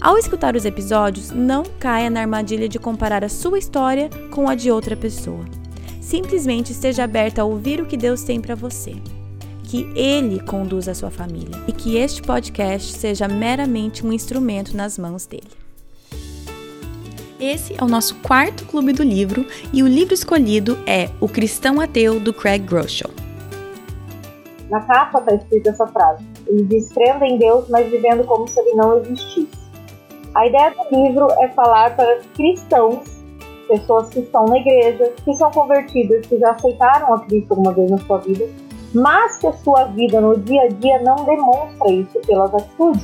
Ao escutar os episódios, não caia na armadilha de comparar a sua história com a de outra pessoa. Simplesmente esteja aberta a ouvir o que Deus tem para você. Que Ele conduza a sua família e que este podcast seja meramente um instrumento nas mãos dele. Esse é o nosso quarto clube do livro e o livro escolhido é O Cristão Ateu, do Craig Groeschel. Na capa está escrita essa frase: Ele diz crendo em Deus, mas vivendo como se ele não existisse. A ideia do livro é falar para cristãos, pessoas que estão na igreja, que são convertidas, que já aceitaram a Cristo alguma vez na sua vida, mas que a sua vida no dia a dia não demonstra isso pelas atitudes.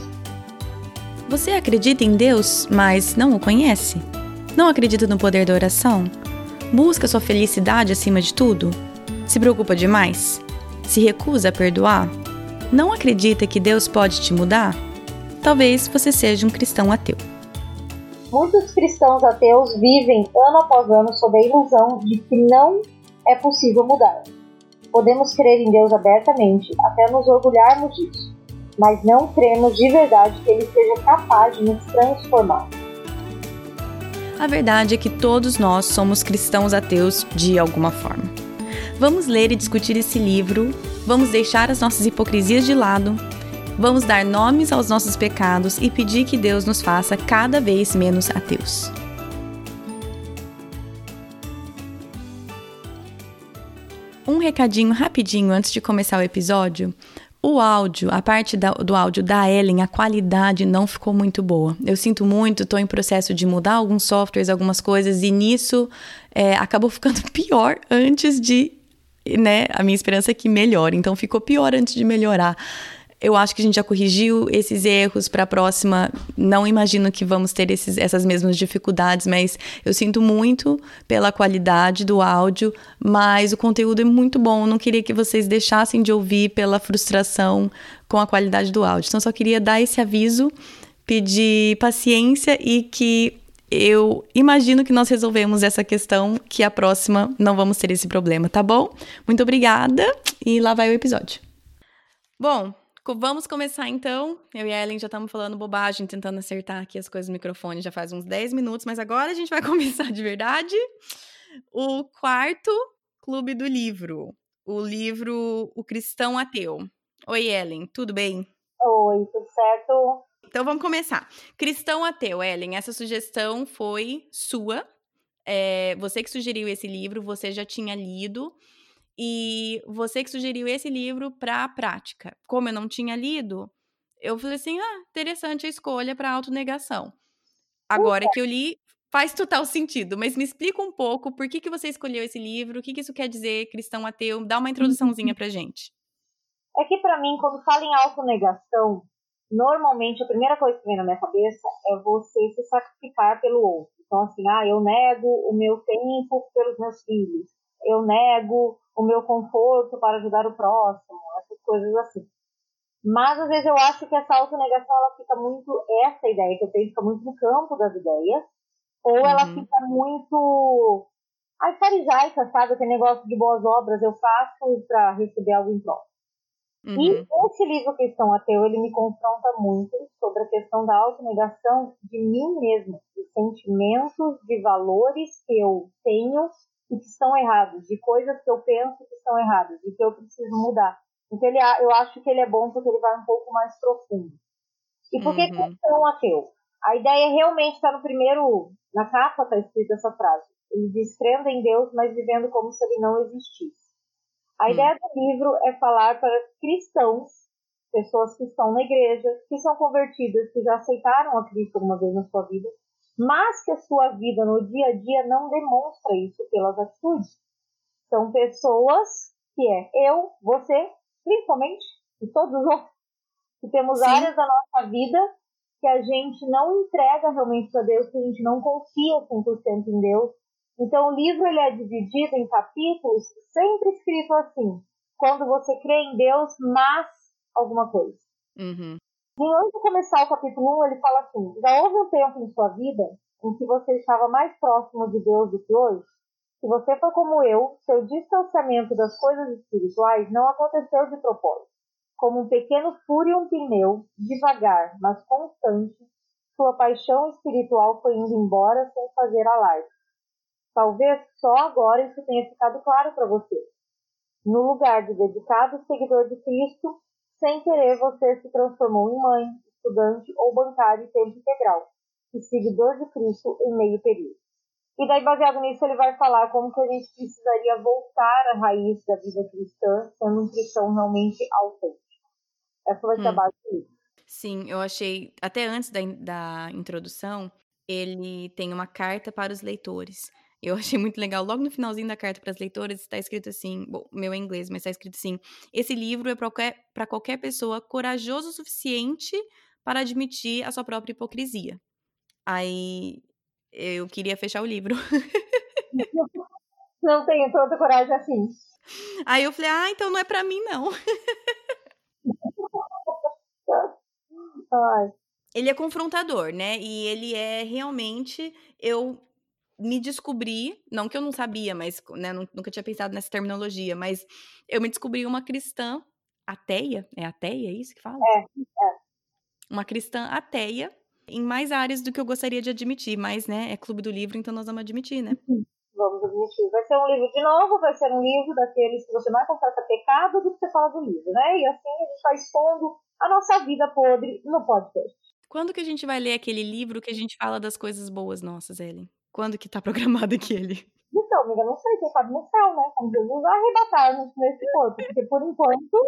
Você acredita em Deus, mas não o conhece? Não acredita no poder da oração? Busca sua felicidade acima de tudo? Se preocupa demais? Se recusa a perdoar? Não acredita que Deus pode te mudar? Talvez você seja um cristão ateu. Muitos cristãos ateus vivem ano após ano sob a ilusão de que não é possível mudar. Podemos crer em Deus abertamente, até nos orgulharmos disso, mas não cremos de verdade que Ele seja capaz de nos transformar. A verdade é que todos nós somos cristãos ateus de alguma forma. Vamos ler e discutir esse livro, vamos deixar as nossas hipocrisias de lado, vamos dar nomes aos nossos pecados e pedir que Deus nos faça cada vez menos ateus. Um recadinho rapidinho antes de começar o episódio. O áudio, a parte da, do áudio da Ellen, a qualidade não ficou muito boa. Eu sinto muito, estou em processo de mudar alguns softwares, algumas coisas, e nisso é, acabou ficando pior antes de. Né, a minha esperança é que melhore. Então ficou pior antes de melhorar. Eu acho que a gente já corrigiu esses erros para a próxima. Não imagino que vamos ter esses, essas mesmas dificuldades, mas eu sinto muito pela qualidade do áudio, mas o conteúdo é muito bom. Não queria que vocês deixassem de ouvir pela frustração com a qualidade do áudio. Então, só queria dar esse aviso, pedir paciência e que eu imagino que nós resolvemos essa questão, que a próxima não vamos ter esse problema, tá bom? Muito obrigada e lá vai o episódio. Bom, Vamos começar então. Eu e a Ellen já estamos falando bobagem, tentando acertar aqui as coisas no microfone já faz uns 10 minutos, mas agora a gente vai começar de verdade. O quarto clube do livro. O livro O Cristão Ateu. Oi, Ellen, tudo bem? Oi, tudo certo? Então vamos começar. Cristão Ateu, Ellen, essa sugestão foi sua. É, você que sugeriu esse livro, você já tinha lido. E você que sugeriu esse livro para a prática. Como eu não tinha lido, eu falei assim: ah, interessante a escolha para autonegação. Agora que eu li, faz total sentido, mas me explica um pouco por que, que você escolheu esse livro, o que, que isso quer dizer, cristão ateu, dá uma introduçãozinha pra gente. É que para mim, quando fala em autonegação, normalmente a primeira coisa que vem na minha cabeça é você se sacrificar pelo outro. Então, assim, ah, eu nego o meu tempo pelos meus filhos, eu nego o meu conforto para ajudar o próximo, essas coisas assim. Mas às vezes eu acho que essa autonegação ela fica muito, essa ideia que eu tenho fica muito no campo das ideias, ou uhum. ela fica muito ai, farisaica, sabe? Aquele negócio de boas obras eu faço para receber algo em troca. Uhum. E esse livro Questão Ateu, ele me confronta muito sobre a questão da autonegação de mim mesmo, de sentimentos, de valores que eu tenho e que estão errados, de coisas que eu penso que estão erradas e que eu preciso mudar. Então ele, eu acho que ele é bom porque ele vai um pouco mais profundo. E por que uhum. cristão ateu? A ideia realmente está no primeiro, na capa está escrita essa frase. Ele diz crendo em Deus, mas vivendo como se ele não existisse. A uhum. ideia do livro é falar para cristãos, pessoas que estão na igreja, que são convertidas, que já aceitaram a Cristo alguma vez na sua vida, mas que a sua vida no dia a dia não demonstra isso pelas atitudes. São pessoas que é eu, você, principalmente, e todos os outros, que temos Sim. áreas da nossa vida que a gente não entrega realmente para Deus, que a gente não confia 100% em Deus. Então o livro ele é dividido em capítulos, sempre escrito assim, quando você crê em Deus, mas alguma coisa. Uhum. E antes de começar o capítulo 1, ele fala assim, já houve um tempo em sua vida em que você estava mais próximo de Deus do que hoje? Se você for como eu, seu distanciamento das coisas espirituais não aconteceu de propósito. Como um pequeno furo e um pneu, devagar, mas constante, sua paixão espiritual foi indo embora sem fazer alarde. Talvez só agora isso tenha ficado claro para você. No lugar de dedicado seguidor de Cristo, sem querer você se transformou em mãe, estudante ou bancário em tempo integral, e seguidor de Cristo em meio período. E daí, baseado nisso, ele vai falar como que a gente precisaria voltar à raiz da vida cristã, sendo um cristão realmente autêntico. Essa vai ser hum. a base do livro. Sim, eu achei, até antes da, da introdução, ele tem uma carta para os leitores. Eu achei muito legal. Logo no finalzinho da carta para as leitoras está escrito assim, bom, meu é inglês, mas está escrito assim: esse livro é para qualquer, qualquer pessoa corajoso o suficiente para admitir a sua própria hipocrisia. Aí eu queria fechar o livro. Não tenho tanta coragem assim. Aí eu falei, ah, então não é para mim, não. Ai. Ele é confrontador, né? E ele é realmente. Eu me descobri, não que eu não sabia, mas né, nunca tinha pensado nessa terminologia, mas eu me descobri uma cristã ateia. É ateia, é isso que fala? É, é. Uma cristã ateia em mais áreas do que eu gostaria de admitir, mas, né, é Clube do Livro, então nós vamos admitir, né? Vamos admitir. Vai ser um livro de novo, vai ser um livro daqueles que você mais confessa pecado do que você fala do livro, né? E assim a gente vai expondo a nossa vida podre no podcast. Quando que a gente vai ler aquele livro que a gente fala das coisas boas nossas, Ellen? Quando que tá programado aquele? Então, amiga, não sei, quem sabe no céu, né? Como Jesus vai arrebatar nesse corpo, porque por enquanto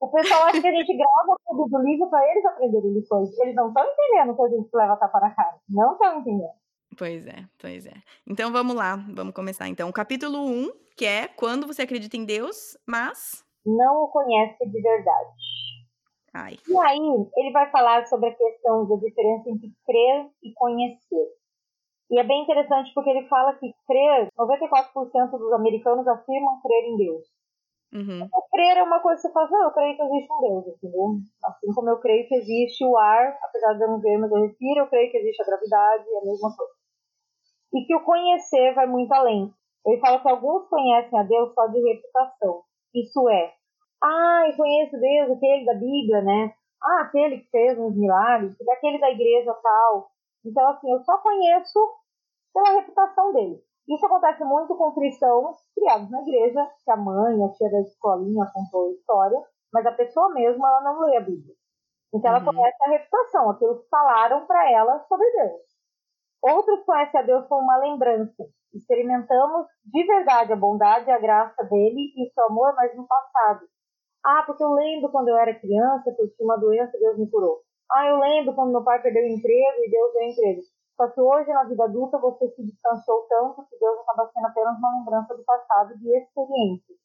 o pessoal acha que a gente grava tudo do livro para eles aprenderem lições. Eles não estão entendendo que a gente leva tapa na cara. Não estão entendendo. Pois é, pois é. Então vamos lá, vamos começar então. O capítulo 1, que é quando você acredita em Deus, mas. Não o conhece de verdade. Ai. E aí, ele vai falar sobre a questão da diferença entre crer e conhecer. E é bem interessante porque ele fala que crer, 94% dos americanos afirmam crer em Deus. Uhum. Crer é uma coisa que você fala, não, eu creio que existe um Deus, entendeu? Assim como eu creio que existe o ar, apesar de eu não ver, mas eu respiro, eu creio que existe a gravidade, é a mesma coisa. E que o conhecer vai muito além. Ele fala que alguns conhecem a Deus só de reputação. Isso é, ah, eu conheço Deus, aquele da Bíblia, né? Ah, aquele que fez uns milagres, aquele da igreja tal. Então, assim, eu só conheço pela reputação dele. Isso acontece muito com cristãos criados na igreja, que a mãe, a tia da escolinha contou a história, mas a pessoa mesma ela não lê a Bíblia. Então ela uhum. conhece a reputação, aquilo que falaram para ela sobre Deus. Outros conhecem a Deus como uma lembrança. Experimentamos de verdade a bondade e a graça dele e o seu amor, mas no passado. Ah, porque eu lembro quando eu era criança que eu tinha uma doença e Deus me curou. Ah, eu lembro quando meu pai perdeu o emprego e Deus deu emprego. Só que hoje, na vida adulta, você se distanciou tanto que Deus acaba sendo apenas uma lembrança do passado, de experiências.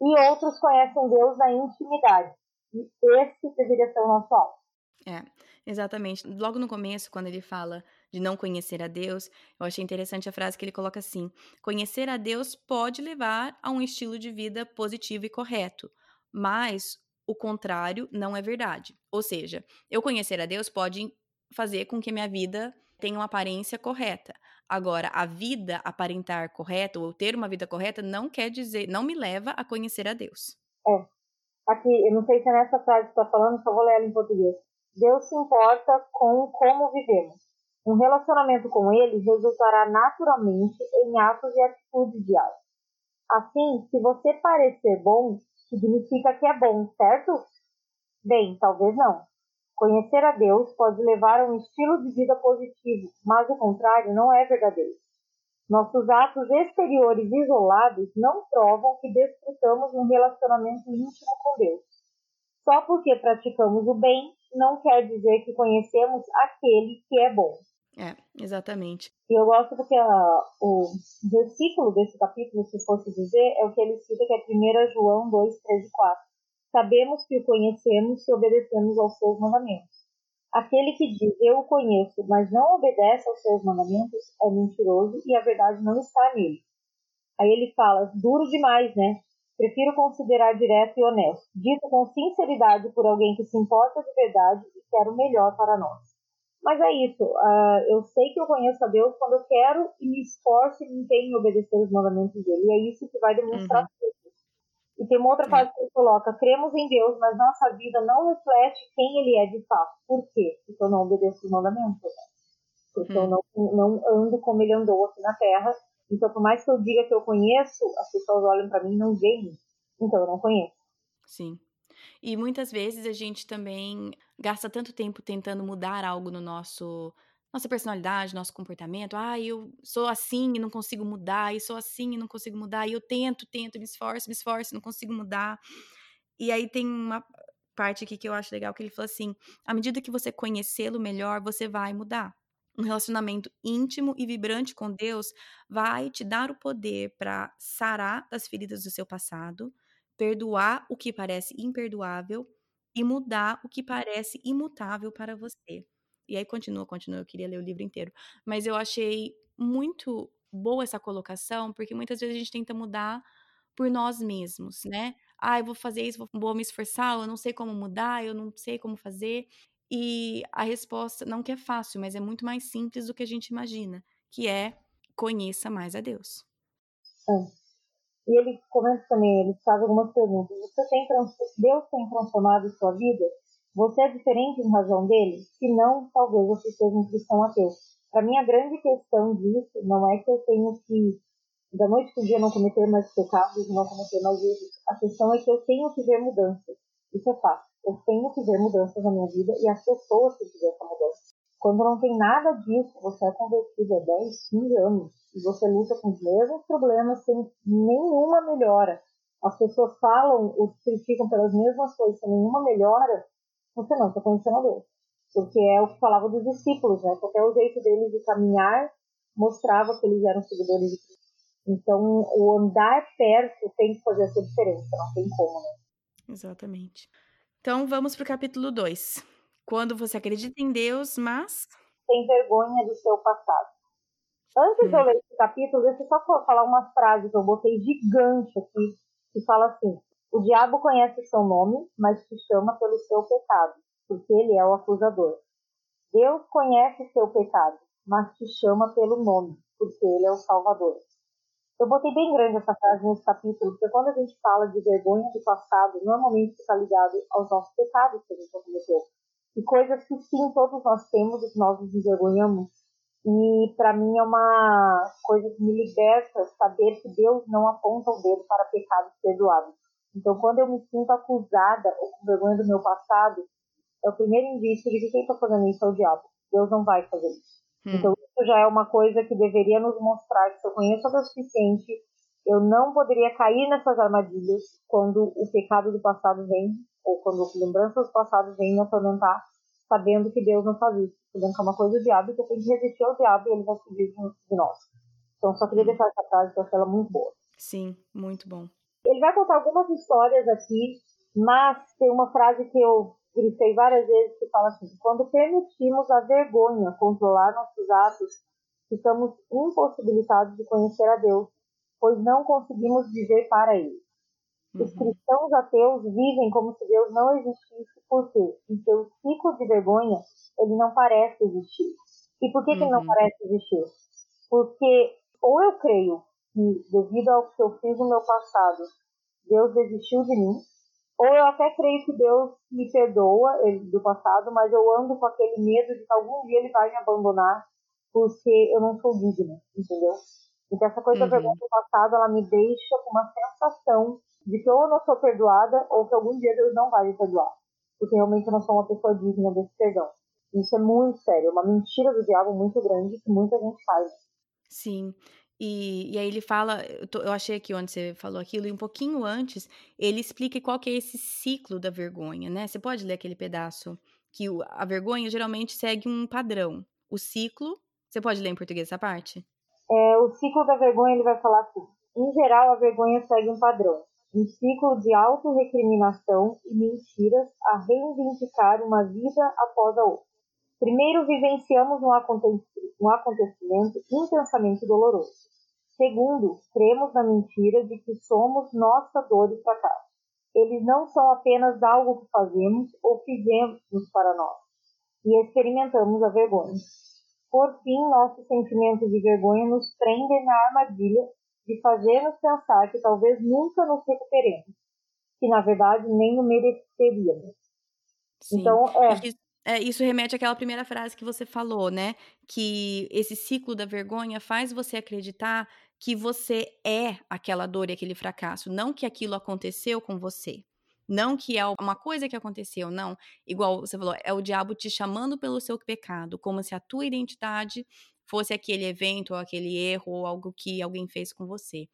E outros conhecem Deus na intimidade. E esse deveria ser o nosso alvo. É, exatamente. Logo no começo, quando ele fala de não conhecer a Deus, eu achei interessante a frase que ele coloca assim: conhecer a Deus pode levar a um estilo de vida positivo e correto, mas o contrário não é verdade. Ou seja, eu conhecer a Deus pode fazer com que minha vida tem uma aparência correta. Agora, a vida aparentar correta ou ter uma vida correta não quer dizer, não me leva a conhecer a Deus. É. Aqui, eu não sei se é nessa frase que está falando, só vou ler ela em português. Deus se importa com como vivemos. Um relacionamento com Ele resultará naturalmente em atos e atitudes diários. Assim, se você parecer bom, significa que é bom, certo? Bem, talvez não. Conhecer a Deus pode levar a um estilo de vida positivo, mas o contrário não é verdadeiro. Nossos atos exteriores isolados não provam que desfrutamos um relacionamento íntimo com Deus. Só porque praticamos o bem não quer dizer que conhecemos aquele que é bom. É, exatamente. E eu gosto porque a, o versículo desse capítulo, se fosse dizer, é o que ele cita, que é 1 João 2, 3 e 4. Sabemos que o conhecemos se obedecemos aos seus mandamentos. Aquele que diz eu o conheço, mas não obedece aos seus mandamentos, é mentiroso e a verdade não está nele. Aí ele fala, duro demais, né? Prefiro considerar direto e honesto, dito com sinceridade por alguém que se importa de verdade e quer o melhor para nós. Mas é isso, uh, eu sei que eu conheço a Deus quando eu quero e me esforço e me empenho em obedecer os mandamentos dele. E é isso que vai demonstrar uhum. E tem uma outra frase que ele coloca: cremos em Deus, mas nossa vida não reflete quem ele é de fato. Por quê? Porque eu não obedeço os mandamentos. Né? Porque hum. eu não, não ando como ele andou aqui na terra. Então, por mais que eu diga que eu conheço, as pessoas olham para mim e não veem. Então, eu não conheço. Sim. E muitas vezes a gente também gasta tanto tempo tentando mudar algo no nosso nossa personalidade, nosso comportamento. Ah, eu sou assim e não consigo mudar, e sou assim e não consigo mudar, e eu tento, tento, me esforço, me esforço, não consigo mudar. E aí tem uma parte aqui que eu acho legal que ele falou assim: à medida que você conhecê-lo melhor, você vai mudar. Um relacionamento íntimo e vibrante com Deus vai te dar o poder para sarar das feridas do seu passado, perdoar o que parece imperdoável e mudar o que parece imutável para você. E aí continua, continua, eu queria ler o livro inteiro. Mas eu achei muito boa essa colocação, porque muitas vezes a gente tenta mudar por nós mesmos, né? Ah, eu vou fazer isso, vou me esforçar, eu não sei como mudar, eu não sei como fazer. E a resposta, não que é fácil, mas é muito mais simples do que a gente imagina, que é conheça mais a Deus. É. E ele comenta também, ele faz algumas perguntas. Você tem, Deus tem transformado sua vida? Você é diferente em razão dele? Se não, talvez você seja um cristão ateu. Para mim, a grande questão disso não é que eu tenho que, da noite para o dia, não cometer mais pecados, não cometer mais erros. A questão é que eu tenho que ver mudanças. Isso é fácil. Eu tenho que ver mudanças na minha vida e as pessoas têm que ver essa mudança. Quando não tem nada disso, você é convertido há 10, 15 anos e você luta com os mesmos problemas sem nenhuma melhora. As pessoas falam ou criticam pelas mesmas coisas sem nenhuma melhora, conhecendo a Deus. Porque é o que falava dos discípulos, né? Porque o jeito deles de caminhar mostrava que eles eram seguidores de Cristo. Então, o andar perto tem que fazer essa diferença, não tem como, né? Exatamente. Então, vamos para o capítulo 2. Quando você acredita em Deus, mas. Tem vergonha do seu passado. Antes hum. de eu hum. ler esse capítulo, deixa eu só falar uma frase que eu botei gigante aqui, que fala assim: o diabo conhece seu nome, mas te chama pelo seu pecado, porque ele é o acusador. Deus conhece seu pecado, mas te chama pelo nome, porque ele é o salvador. Eu botei bem grande essa frase nesse capítulo, porque quando a gente fala de vergonha do passado, normalmente está ligado aos nossos pecados que a gente cometeu. E coisas que sim, todos nós temos e que nós nos envergonhamos. E para mim é uma coisa que me liberta saber que Deus não aponta o dedo para pecados perdoados então, quando eu me sinto acusada ou com vergonha do meu passado, é o primeiro indício de que quem está fazendo isso é o diabo. Deus não vai fazer isso. Hum. Então, isso já é uma coisa que deveria nos mostrar que se eu conheço a Deus suficiente, eu não poderia cair nessas armadilhas quando o pecado do passado vem, ou quando lembranças do passado vêm me atormentar, sabendo que Deus não faz isso, sabendo que é uma coisa do diabo e que eu tenho que resistir ao diabo e ele vai fugir de nós. Então, só queria deixar essa frase, que eu achei ela muito boa. Sim, muito bom. Ele vai contar algumas histórias aqui, mas tem uma frase que eu grifei várias vezes que fala assim: quando permitimos a vergonha controlar nossos atos, ficamos impossibilitados de conhecer a Deus, pois não conseguimos viver para Ele. Uhum. Os cristãos ateus vivem como se Deus não existisse, porque em seu ciclo de vergonha ele não parece existir. E por que, uhum. que ele não uhum. parece existir? Porque ou eu creio que, devido ao que eu fiz no meu passado, Deus desistiu de mim, ou eu até creio que Deus me perdoa ele, do passado, mas eu ando com aquele medo de que algum dia ele vai me abandonar porque eu não sou digna, entendeu? Então essa coisa uhum. da vergonha do passado, ela me deixa com uma sensação de que ou eu não sou perdoada ou que algum dia Deus não vai me perdoar, porque realmente eu não sou uma pessoa digna desse perdão. Isso é muito sério, é uma mentira do diabo muito grande que muita gente faz. Sim. E, e aí ele fala, eu, tô, eu, achei aqui onde você falou aquilo, e um pouquinho antes, ele explica qual que é esse ciclo da vergonha, né? Você pode ler aquele pedaço que o, a vergonha geralmente segue um padrão. O ciclo, você pode ler em português essa parte? É, o ciclo da vergonha ele vai falar assim, em geral a vergonha segue um padrão, um ciclo de autorrecriminação e mentiras a reivindicar uma vida após a outra. Primeiro, vivenciamos um acontecimento intensamente doloroso. Segundo, cremos na mentira de que somos nossa dor e fracasso. Eles não são apenas algo que fazemos ou fizemos para nós, e experimentamos a vergonha. Por fim, nossos sentimentos de vergonha nos prendem na armadilha de fazer-nos pensar que talvez nunca nos recuperemos, que na verdade nem o mereceríamos. Sim. Então, é. É, isso remete àquela primeira frase que você falou, né? Que esse ciclo da vergonha faz você acreditar que você é aquela dor e aquele fracasso, não que aquilo aconteceu com você. Não que é uma coisa que aconteceu, não. Igual você falou, é o diabo te chamando pelo seu pecado, como se a tua identidade fosse aquele evento ou aquele erro ou algo que alguém fez com você.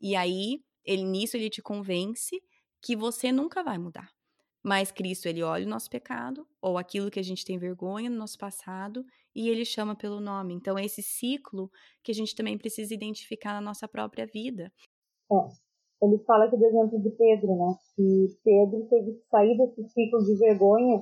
E aí, ele nisso ele te convence que você nunca vai mudar. Mas Cristo, ele olha o nosso pecado, ou aquilo que a gente tem vergonha no nosso passado, e ele chama pelo nome. Então, é esse ciclo que a gente também precisa identificar na nossa própria vida. É. Ele fala aqui do exemplo de Pedro, né? Que Pedro teve que sair desse ciclo de vergonha,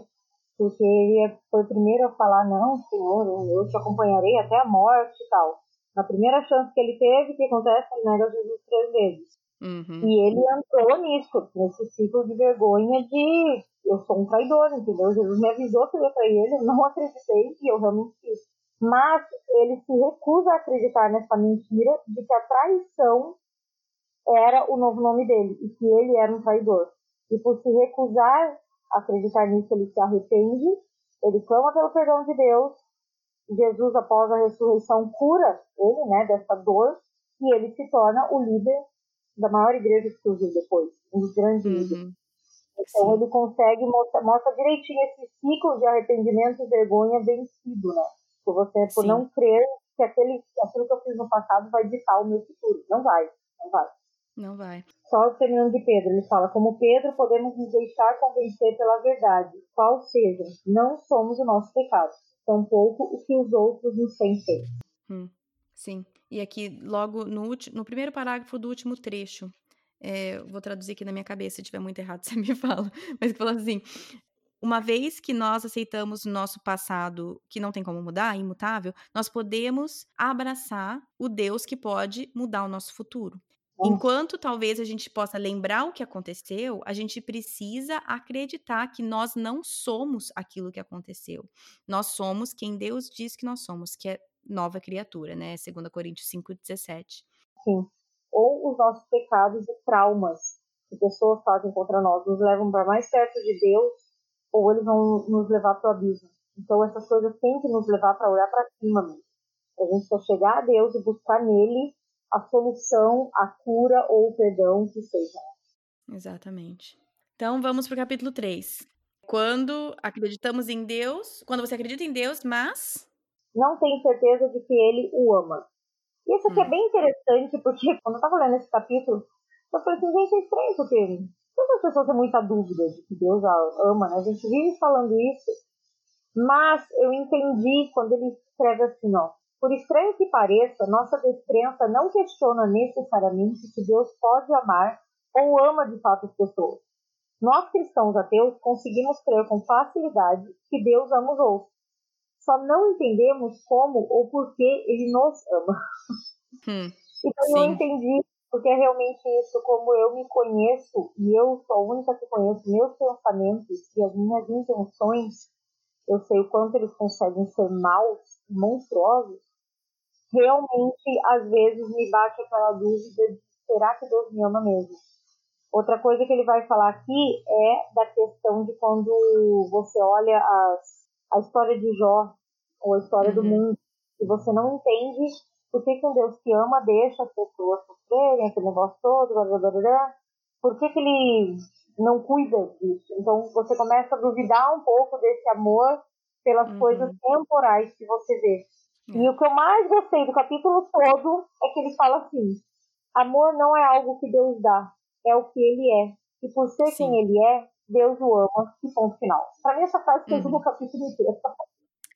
porque ele foi o primeiro a falar: Não, Senhor, eu te acompanharei até a morte e tal. Na primeira chance que ele teve, o que acontece? Ele nega Jesus três vezes. Uhum. E ele entrou nisso, nesse ciclo de vergonha de eu sou um traidor, entendeu? Jesus me avisou que eu ia trair ele, eu não acreditei e eu realmente fiz. Mas ele se recusa a acreditar nessa mentira de que a traição era o novo nome dele e que ele era um traidor. E por se recusar a acreditar nisso, ele se arrepende, ele clama pelo perdão de Deus. Jesus, após a ressurreição, cura ele, né, dessa dor e ele se torna o líder da maior igreja que surgiu depois, um dos grandes uhum. líderes. Então Sim. ele consegue mostrar, mostra direitinho esse ciclo de arrependimento e vergonha vencido, né? Por você por Sim. não crer que aquele, aquilo que eu fiz no passado vai ditar o meu futuro. Não vai, não vai. Não vai. Só o terminando de Pedro, ele fala, como Pedro, podemos nos deixar convencer pela verdade, qual seja, não somos o nosso pecado, tampouco o que os outros nos têm feito. Hum, sim. E aqui, logo no, no primeiro parágrafo do último trecho, é, vou traduzir aqui na minha cabeça, se tiver muito errado, você me fala. Mas que fala assim: uma vez que nós aceitamos o nosso passado, que não tem como mudar, imutável, nós podemos abraçar o Deus que pode mudar o nosso futuro. Enquanto talvez a gente possa lembrar o que aconteceu, a gente precisa acreditar que nós não somos aquilo que aconteceu. Nós somos quem Deus diz que nós somos, que é nova criatura, né? 2 Coríntios 5,17. Sim. Ou os nossos pecados e traumas que pessoas fazem contra nós nos levam para mais perto de Deus, ou eles vão nos levar para o abismo. Então essas coisas têm que nos levar para olhar para cima mesmo. A gente quer chegar a Deus e buscar nele a solução, a cura ou o perdão que seja. Exatamente. Então vamos para o capítulo 3. Quando acreditamos em Deus, quando você acredita em Deus, mas não tem certeza de que ele o ama. E isso aqui é hum. é bem interessante, porque quando eu estava lendo esse capítulo, eu falei assim, gente, é estranho, porque todas as pessoas têm muita dúvida de que Deus a ama, né? A gente vive falando isso, mas eu entendi quando ele escreve assim, ó. Por estranho que pareça, nossa descrença não questiona necessariamente se Deus pode amar ou ama de fato as pessoas. Nós cristãos ateus conseguimos crer com facilidade que Deus ama os outros só não entendemos como ou por que ele nos ama. Hum, então sim. eu entendi, porque é realmente isso, como eu me conheço, e eu sou a única que conheço meus pensamentos e as minhas intenções, eu sei o quanto eles conseguem ser maus, monstruosos, realmente, às vezes, me bate aquela dúvida de será que Deus me ama mesmo? Outra coisa que ele vai falar aqui é da questão de quando você olha as, a história de Jó ou a história uhum. do mundo, e você não entende por que, que um Deus que ama deixa as pessoas sofrerem, aquele negócio todo, blá, blá, blá, blá, por que, que ele não cuida disso? Então você começa a duvidar um pouco desse amor pelas uhum. coisas temporais que você vê. E o que eu mais gostei do capítulo todo é que ele fala assim: amor não é algo que Deus dá, é o que ele é. E por ser Sim. quem ele é, Deus o ama, e ponto final. Para mim, essa frase fez uhum. um capítulo inteiro.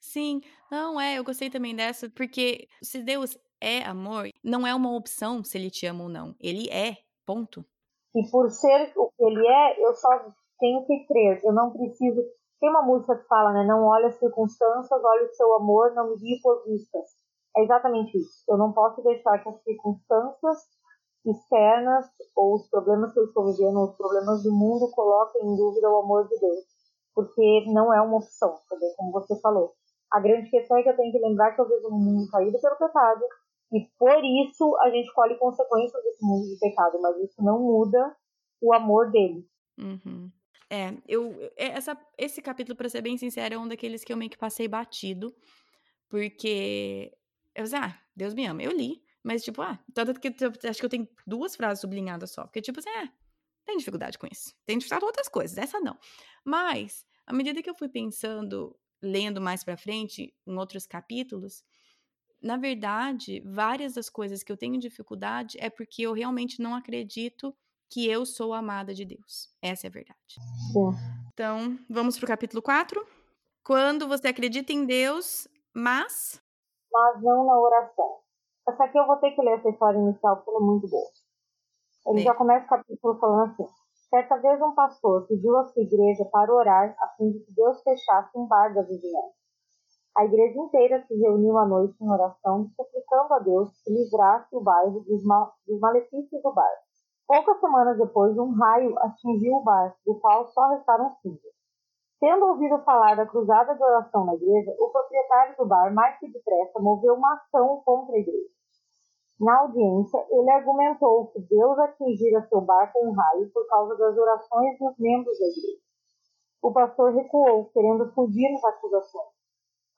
Sim, não é, eu gostei também dessa, porque se Deus é amor, não é uma opção se ele te ama ou não. Ele é, ponto. E por ser o que ele é, eu só tenho que crer. Eu não preciso. Tem uma música que fala, né? Não olhe as circunstâncias, olhe o seu amor, não me guie por vistas. É exatamente isso. Eu não posso deixar que as circunstâncias externas ou os problemas que eu estou vivendo, os problemas do mundo coloquem em dúvida o amor de Deus. Porque não é uma opção, também, como você falou. A grande questão é que eu tenho que lembrar que eu vivo num mundo caído pelo pecado e por isso a gente colhe consequências desse mundo de pecado, mas isso não muda o amor dele. Uhum. É, eu, é, essa, esse capítulo, para ser bem sincero, é um daqueles que eu meio que passei batido, porque eu disse, ah, Deus me ama. Eu li, mas tipo, ah, tanto que acho que eu tenho duas frases sublinhadas só, porque tipo assim, é, tem dificuldade com isso. Tem dificuldade com outras coisas, essa não. Mas, à medida que eu fui pensando, lendo mais para frente, em outros capítulos, na verdade, várias das coisas que eu tenho dificuldade é porque eu realmente não acredito que eu sou amada de Deus. Essa é a verdade. Sim. Então, vamos para o capítulo 4. Quando você acredita em Deus, mas. Mas não na oração. Essa aqui eu vou ter que ler essa história inicial, porque ela é muito boa. Ele é. já começa o capítulo falando assim. Certa vez um pastor pediu à sua igreja para orar a fim de que Deus fechasse um bar da vizinhança. A igreja inteira se reuniu à noite em oração, suplicando a Deus que livrasse o bairro dos, mal, dos malefícios do bar. Poucas semanas depois, um raio atingiu o bar, do qual só restaram cinzas. Tendo ouvido falar da cruzada de oração na igreja, o proprietário do bar, mais que depressa, moveu uma ação contra a igreja. Na audiência, ele argumentou que Deus atingira seu bar com um raio por causa das orações dos membros da igreja. O pastor recuou, querendo fugir das acusações.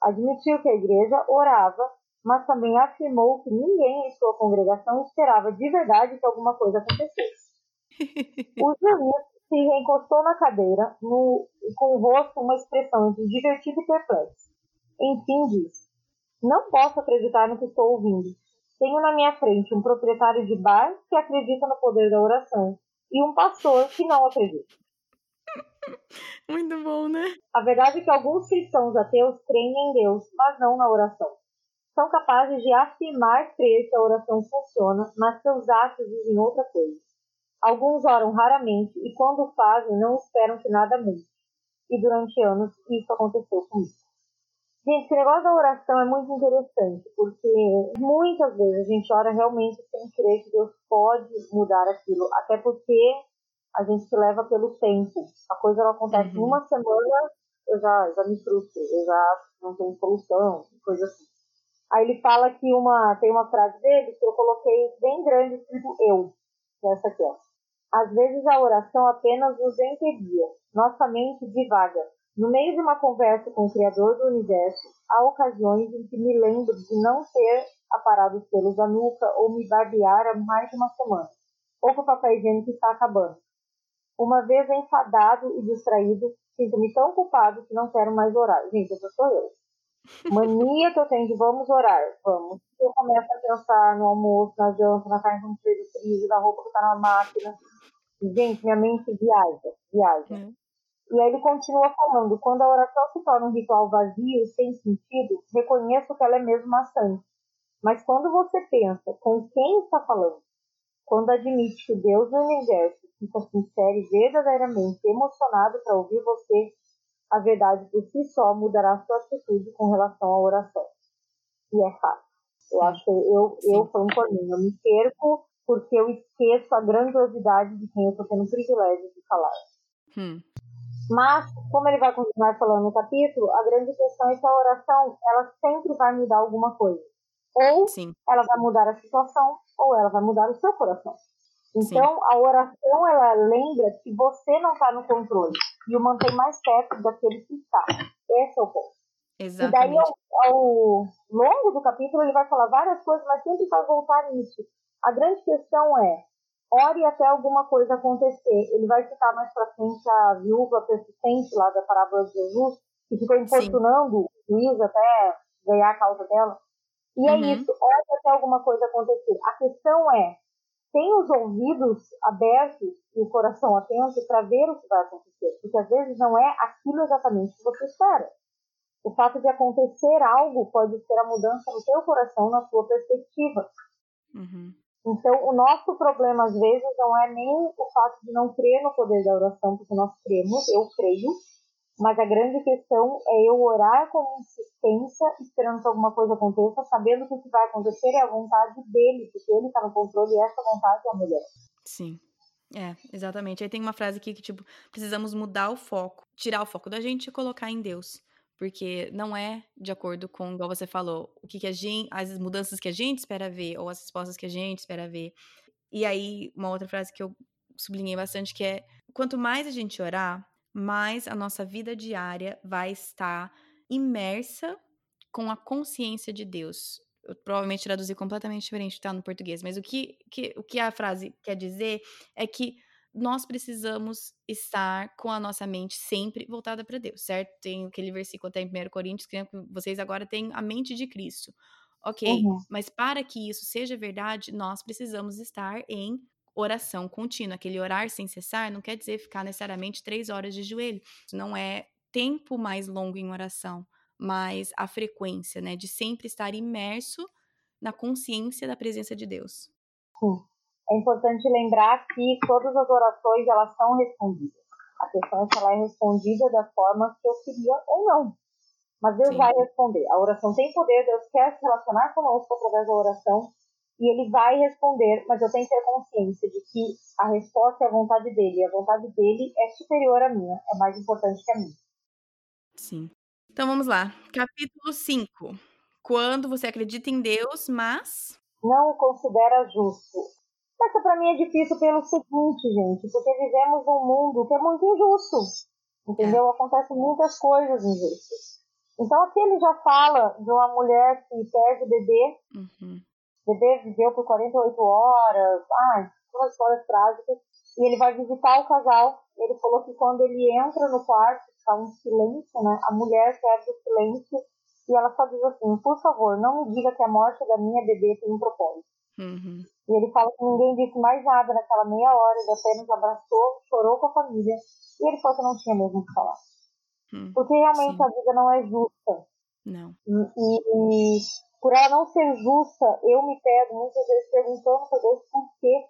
Admitiu que a igreja orava, mas também afirmou que ninguém em sua congregação esperava de verdade que alguma coisa acontecesse. O juiz se reencostou na cadeira, no, com o rosto uma expressão entre divertido e perplexo. Enfim disse: Não posso acreditar no que estou ouvindo. Tenho na minha frente um proprietário de bar que acredita no poder da oração e um pastor que não acredita. Muito bom, né? A verdade é que alguns cristãos ateus creem em Deus, mas não na oração. São capazes de afirmar crer que a oração funciona, mas seus atos dizem outra coisa. Alguns oram raramente e, quando fazem, não esperam que nada mude. E durante anos isso aconteceu comigo. Gente, esse negócio da oração é muito interessante, porque muitas vezes a gente ora realmente sem crer que Deus pode mudar aquilo, até porque a gente se leva pelo tempo. A coisa não acontece uhum. uma semana, eu já, já me frustro, eu já não tenho solução, coisa assim. Aí ele fala que uma, tem uma frase dele que eu coloquei bem grande, escrito eu, que é essa aqui, ó. Às vezes a oração apenas nos entedia, nossa mente divaga. No meio de uma conversa com o Criador do Universo, há ocasiões em que me lembro de não ter aparado os pelos da nuca ou me barbear há mais de uma semana, ou que o papel higiênico está acabando. Uma vez enfadado e distraído, sinto-me tão culpado que não quero mais orar. Gente, essa sou eu. Mania que eu tenho de vamos orar, vamos. Eu começo a pensar no almoço, na janta, na carne com cheiro frio, na roupa que tá na máquina. Gente, minha mente viaja, viaja. Hum. E aí ele continua falando, quando a oração se torna um ritual vazio, sem sentido, reconheço que ela é mesmo maçante. Mas quando você pensa com quem está falando, quando admite que o Deus do universo fica sincero e verdadeiramente emocionado para ouvir você, a verdade por si só mudará sua atitude com relação à oração. E é fácil. Eu acho que eu, eu falo por mim, eu me perco porque eu esqueço a grandiosidade de quem eu estou tendo o privilégio de falar. Hum. Mas, como ele vai continuar falando no capítulo, a grande questão é que a oração, ela sempre vai mudar alguma coisa. Ou Sim. ela vai mudar a situação, ou ela vai mudar o seu coração. Então, Sim. a oração, ela lembra que você não está no controle e o mantém mais perto daquele que está. Esse é o ponto. Exatamente. E daí, ao, ao longo do capítulo, ele vai falar várias coisas, mas sempre vai voltar nisso. A grande questão é, ore até alguma coisa acontecer. Ele vai citar mais pra frente a viúva persistente lá da parábola de Jesus, que ficou importunando o juiz até ganhar a causa dela. E é uhum. é isso, ore até alguma coisa acontecer. A questão é, tem os ouvidos abertos e o coração atento para ver o que vai acontecer, porque às vezes não é aquilo exatamente que você espera. O fato de acontecer algo pode ser a mudança no seu coração, na sua perspectiva. Uhum. Então, o nosso problema às vezes não é nem o fato de não crer no poder da oração, porque nós cremos, eu creio, Mas a grande questão é eu orar com insistência, esperando que alguma coisa aconteça, sabendo que o que vai acontecer é a vontade dele, porque ele está no controle e essa vontade é a mulher. Sim. É, exatamente. Aí tem uma frase aqui que, tipo, precisamos mudar o foco, tirar o foco da gente e colocar em Deus. Porque não é de acordo com, igual você falou, o que, que a gente, as mudanças que a gente espera ver, ou as respostas que a gente espera ver. E aí, uma outra frase que eu sublinhei bastante, que é: quanto mais a gente orar, mais a nossa vida diária vai estar imersa com a consciência de Deus. Eu provavelmente traduzi completamente diferente tá no português, mas o que, que, o que a frase quer dizer é que nós precisamos estar com a nossa mente sempre voltada para Deus, certo? Tem aquele versículo até em 1 Coríntios que vocês agora têm a mente de Cristo. Ok, uhum. mas para que isso seja verdade, nós precisamos estar em oração contínua. Aquele orar sem cessar não quer dizer ficar necessariamente três horas de joelho. Não é tempo mais longo em oração, mas a frequência, né? De sempre estar imerso na consciência da presença de Deus. Sim. É importante lembrar que todas as orações elas são respondidas. A questão é se ela é respondida da forma que eu queria ou não. Mas Deus Sim. vai responder. A oração tem poder, Deus quer se relacionar conosco através da oração e ele vai responder, mas eu tenho que ter consciência de que a resposta é a vontade dele, e a vontade dele é superior à minha, é mais importante que a minha. Sim. Então vamos lá. Capítulo 5. Quando você acredita em Deus, mas. Não o considera justo. Essa para mim é difícil pelo seguinte, gente, porque vivemos num mundo que é muito injusto. Entendeu? É. Acontecem muitas coisas injustas. Então aqui ele já fala de uma mulher que perde o bebê. Uhum bebê viveu por 48 horas, ai, umas histórias trágicas. E ele vai visitar o casal. Ele falou que quando ele entra no quarto, está um silêncio, né? A mulher quebra o silêncio e ela só diz assim: por favor, não me diga que a morte da minha bebê tem um propósito. Uhum. E ele fala que ninguém disse mais nada naquela meia hora, ele apenas abraçou, chorou com a família e ele falou que não tinha mesmo o que falar. Uhum. Porque realmente Sim. a vida não é justa. Não. E, e, por ela não ser justa, eu me pego muitas vezes perguntando para Deus por quê.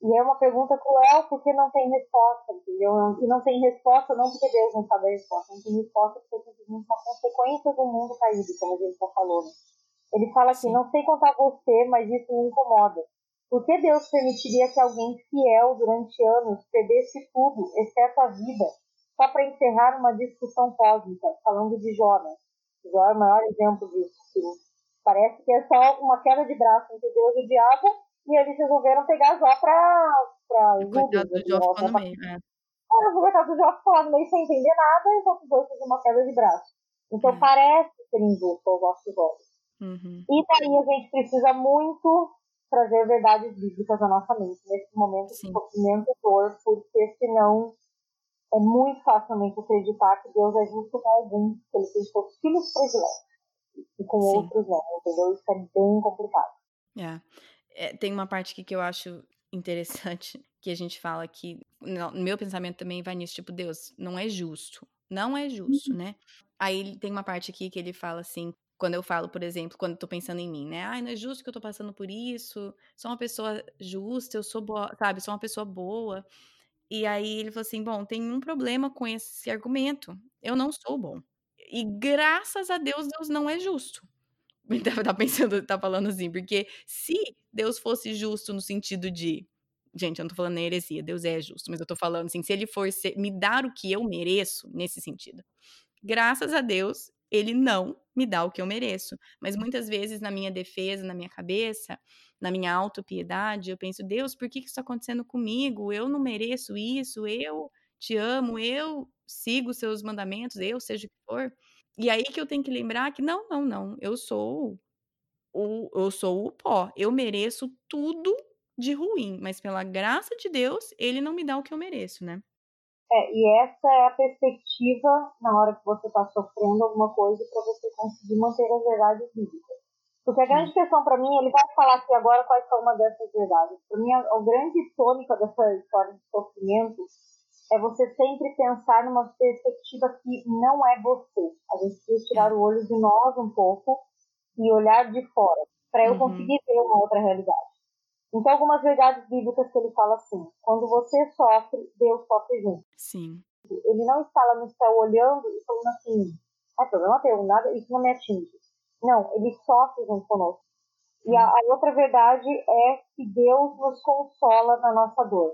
E é uma pergunta cruel porque não tem resposta, entendeu? E não tem resposta não porque Deus não sabe a resposta, não tem resposta porque é simplesmente uma consequência do mundo caído, como a gente já falou. Né? Ele fala assim, não sei contar você, mas isso me incomoda. Por que Deus permitiria que alguém fiel durante anos perdesse tudo, exceto a vida, só para encerrar uma discussão cósmica, falando de Jó, né? Jó é o maior exemplo disso. Parece que é só uma queda de braço entre Deus e o diabo, e eles resolveram pegar Jó pra. pra Judas, do Jó ficou no meio, é. Ah, o coitado do Jó ficou no meio sem entender nada, enquanto os dois fazem uma queda de braço. Então é. parece ser injusto aos nossos olhos. Uhum. E daí a gente precisa muito trazer verdades bíblicas à nossa mente nesse momento Sim. de sofrimento e dor, porque senão é muito facilmente acreditar que Deus é justo com alguns, que ele tem seus filhos prediletos e com Sim. outros não, entendeu? Isso é bem complicado. É. é. Tem uma parte aqui que eu acho interessante, que a gente fala que, no meu pensamento também vai nisso, tipo, Deus, não é justo. Não é justo, uhum. né? Aí tem uma parte aqui que ele fala assim, quando eu falo, por exemplo, quando eu tô pensando em mim, né? Ai, não é justo que eu tô passando por isso, sou uma pessoa justa, eu sou boa, sabe, sou uma pessoa boa. E aí ele falou assim: bom, tem um problema com esse argumento. Eu não sou bom. E graças a Deus, Deus não é justo. Tá pensando, tá falando assim, porque se Deus fosse justo no sentido de. Gente, eu não tô falando heresia, Deus é justo, mas eu tô falando assim, se ele for ser, me dar o que eu mereço, nesse sentido. Graças a Deus, ele não me dá o que eu mereço. Mas muitas vezes, na minha defesa, na minha cabeça, na minha autopiedade, eu penso, Deus, por que, que isso está acontecendo comigo? Eu não mereço isso, eu te amo, eu sigo os seus mandamentos, eu seja o que for. E aí que eu tenho que lembrar que não, não, não, eu sou o eu sou o pó, eu mereço tudo de ruim, mas pela graça de Deus, ele não me dá o que eu mereço, né? É, e essa é a perspectiva na hora que você está sofrendo alguma coisa para você conseguir manter as verdades bíblicas. Porque a grande questão para mim, ele vai falar aqui agora quais são uma dessas verdades. Para mim, a, a grande tônica dessa história de sofrimento é você sempre pensar numa perspectiva que não é você. A gente precisa tirar o olho de nós um pouco e olhar de fora, para eu uhum. conseguir ver uma outra realidade. Então, algumas verdades bíblicas que ele fala assim: quando você sofre, Deus sofre junto. Sim. Ele não está lá no céu olhando e falando assim, é problema teu, nada, isso não me atinge. Não, ele sofre junto conosco. E a, a, outra verdade é que Deus nos consola na nossa dor.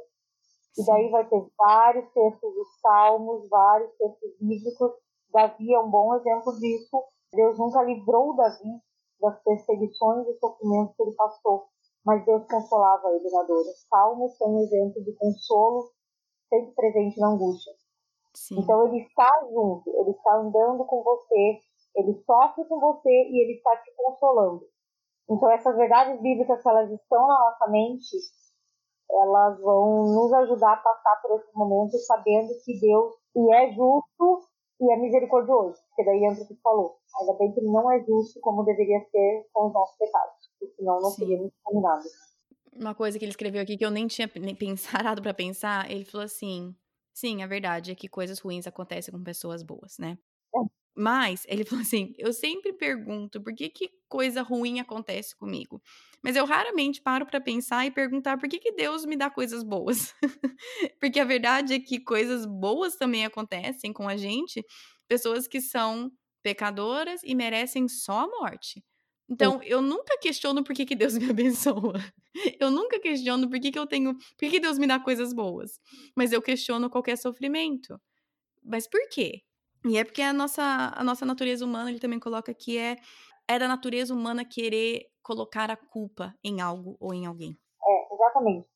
E daí vai ter vários textos dos Salmos, vários textos bíblicos. Davi é um bom exemplo disso. Deus nunca livrou Davi das perseguições e sofrimentos que ele passou, mas Deus consolava ele na dor. Os Salmos são um exemplo de consolo sempre presente na angústia. Sim. Então ele está junto, ele está andando com você, ele sofre com você e ele está te consolando. Então essas verdades bíblicas, se elas estão na nossa mente, elas vão nos ajudar a passar por esses momentos sabendo que Deus e é justo e é misericordioso, porque daí entra o que falou. Ainda bem que ele não é justo como deveria ser com os nossos pecados, senão não seríamos condenados. Uma coisa que ele escreveu aqui que eu nem tinha nem pensado para pensar, ele falou assim: sim, a verdade é que coisas ruins acontecem com pessoas boas, né? É. Mas ele falou assim: eu sempre pergunto por que, que coisa ruim acontece comigo. Mas eu raramente paro para pensar e perguntar por que, que Deus me dá coisas boas. Porque a verdade é que coisas boas também acontecem com a gente, pessoas que são pecadoras e merecem só a morte. Então, eu nunca questiono por que, que Deus me abençoa. Eu nunca questiono por que, que eu tenho. Por que, Deus me dá coisas boas. Mas eu questiono qualquer sofrimento. Mas por quê? E é porque a nossa, a nossa natureza humana, ele também coloca que é, é da natureza humana querer colocar a culpa em algo ou em alguém. É, exatamente.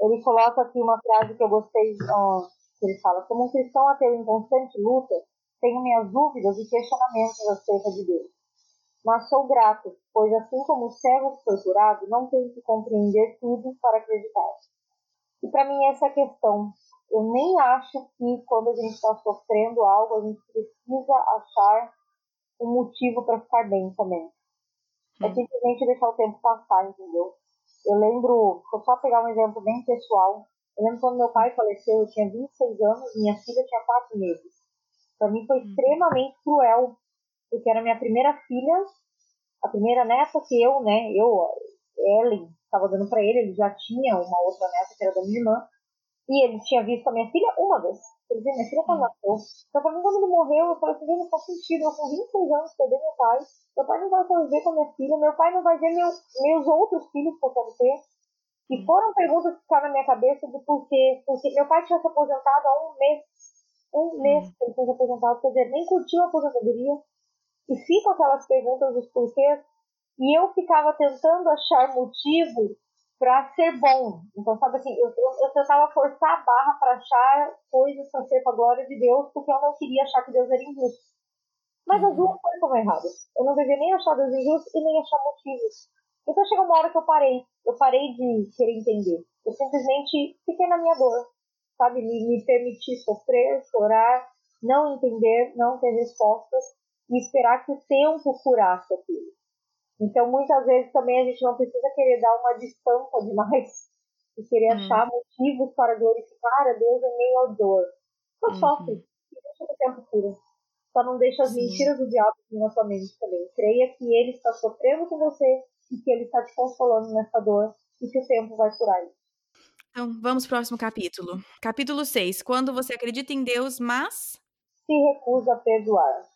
Ele coloca aqui uma frase que eu gostei, ó, que ele fala, como um cristão ateu em constante luta, tenho minhas dúvidas e questionamentos acerca de Deus. Mas sou grato, pois assim como o cego que foi curado, não tenho que compreender tudo para acreditar. E para mim essa é a questão eu nem acho que quando a gente está sofrendo algo, a gente precisa achar um motivo para ficar bem também. É hum. simplesmente deixar o tempo passar, entendeu? Eu lembro, vou só pegar um exemplo bem pessoal. Eu lembro quando meu pai faleceu, eu tinha 26 anos, minha filha tinha 4 meses. Para mim foi hum. extremamente cruel, porque era minha primeira filha, a primeira neta que eu, né, eu, Ellen, estava dando para ele, ele já tinha uma outra neta que era da minha irmã, e ele tinha visto a minha filha uma vez. Ele dizia, minha filha quando nasceu. Então, pra mim, quando ele morreu, eu falei assim, não faz sentido. Eu com 26 anos perder meu pai. Meu pai não vai conviver com a minha filha. Meu pai não vai ver meu, meus outros filhos que eu quero ter. E foram perguntas que ficaram na minha cabeça de por quê. Porque meu pai tinha se aposentado há um mês. Um mês que ele tinha se aposentado. Quer dizer, nem curtiu a aposentadoria. E ficam aquelas perguntas dos porquês. E eu ficava tentando achar motivo para ser bom. Então, sabe assim, eu, eu, eu tentava forçar a barra para achar coisas para ser para a glória de Deus, porque eu não queria achar que Deus era injusto. Mas as duas coisas estavam erradas. Eu não devia nem achar Deus injusto e nem achar motivos. Então chegou uma hora que eu parei. Eu parei de querer entender. Eu simplesmente fiquei na minha dor. Sabe? Me, me permitir sofrer, chorar, não entender, não ter respostas e esperar que o tempo curasse aquilo. Então, muitas vezes também a gente não precisa querer dar uma distância demais e querer uhum. achar motivos para glorificar a Deus em meio ao dor. Só uhum. sofre e deixa o tempo cura. Só não deixa as Sim. mentiras do diabo na sua mente também. Creia que ele está sofrendo com você e que ele está te consolando nessa dor e que o tempo vai curar isso. Então, vamos para o próximo capítulo. Capítulo 6. Quando você acredita em Deus, mas. Se recusa a perdoar.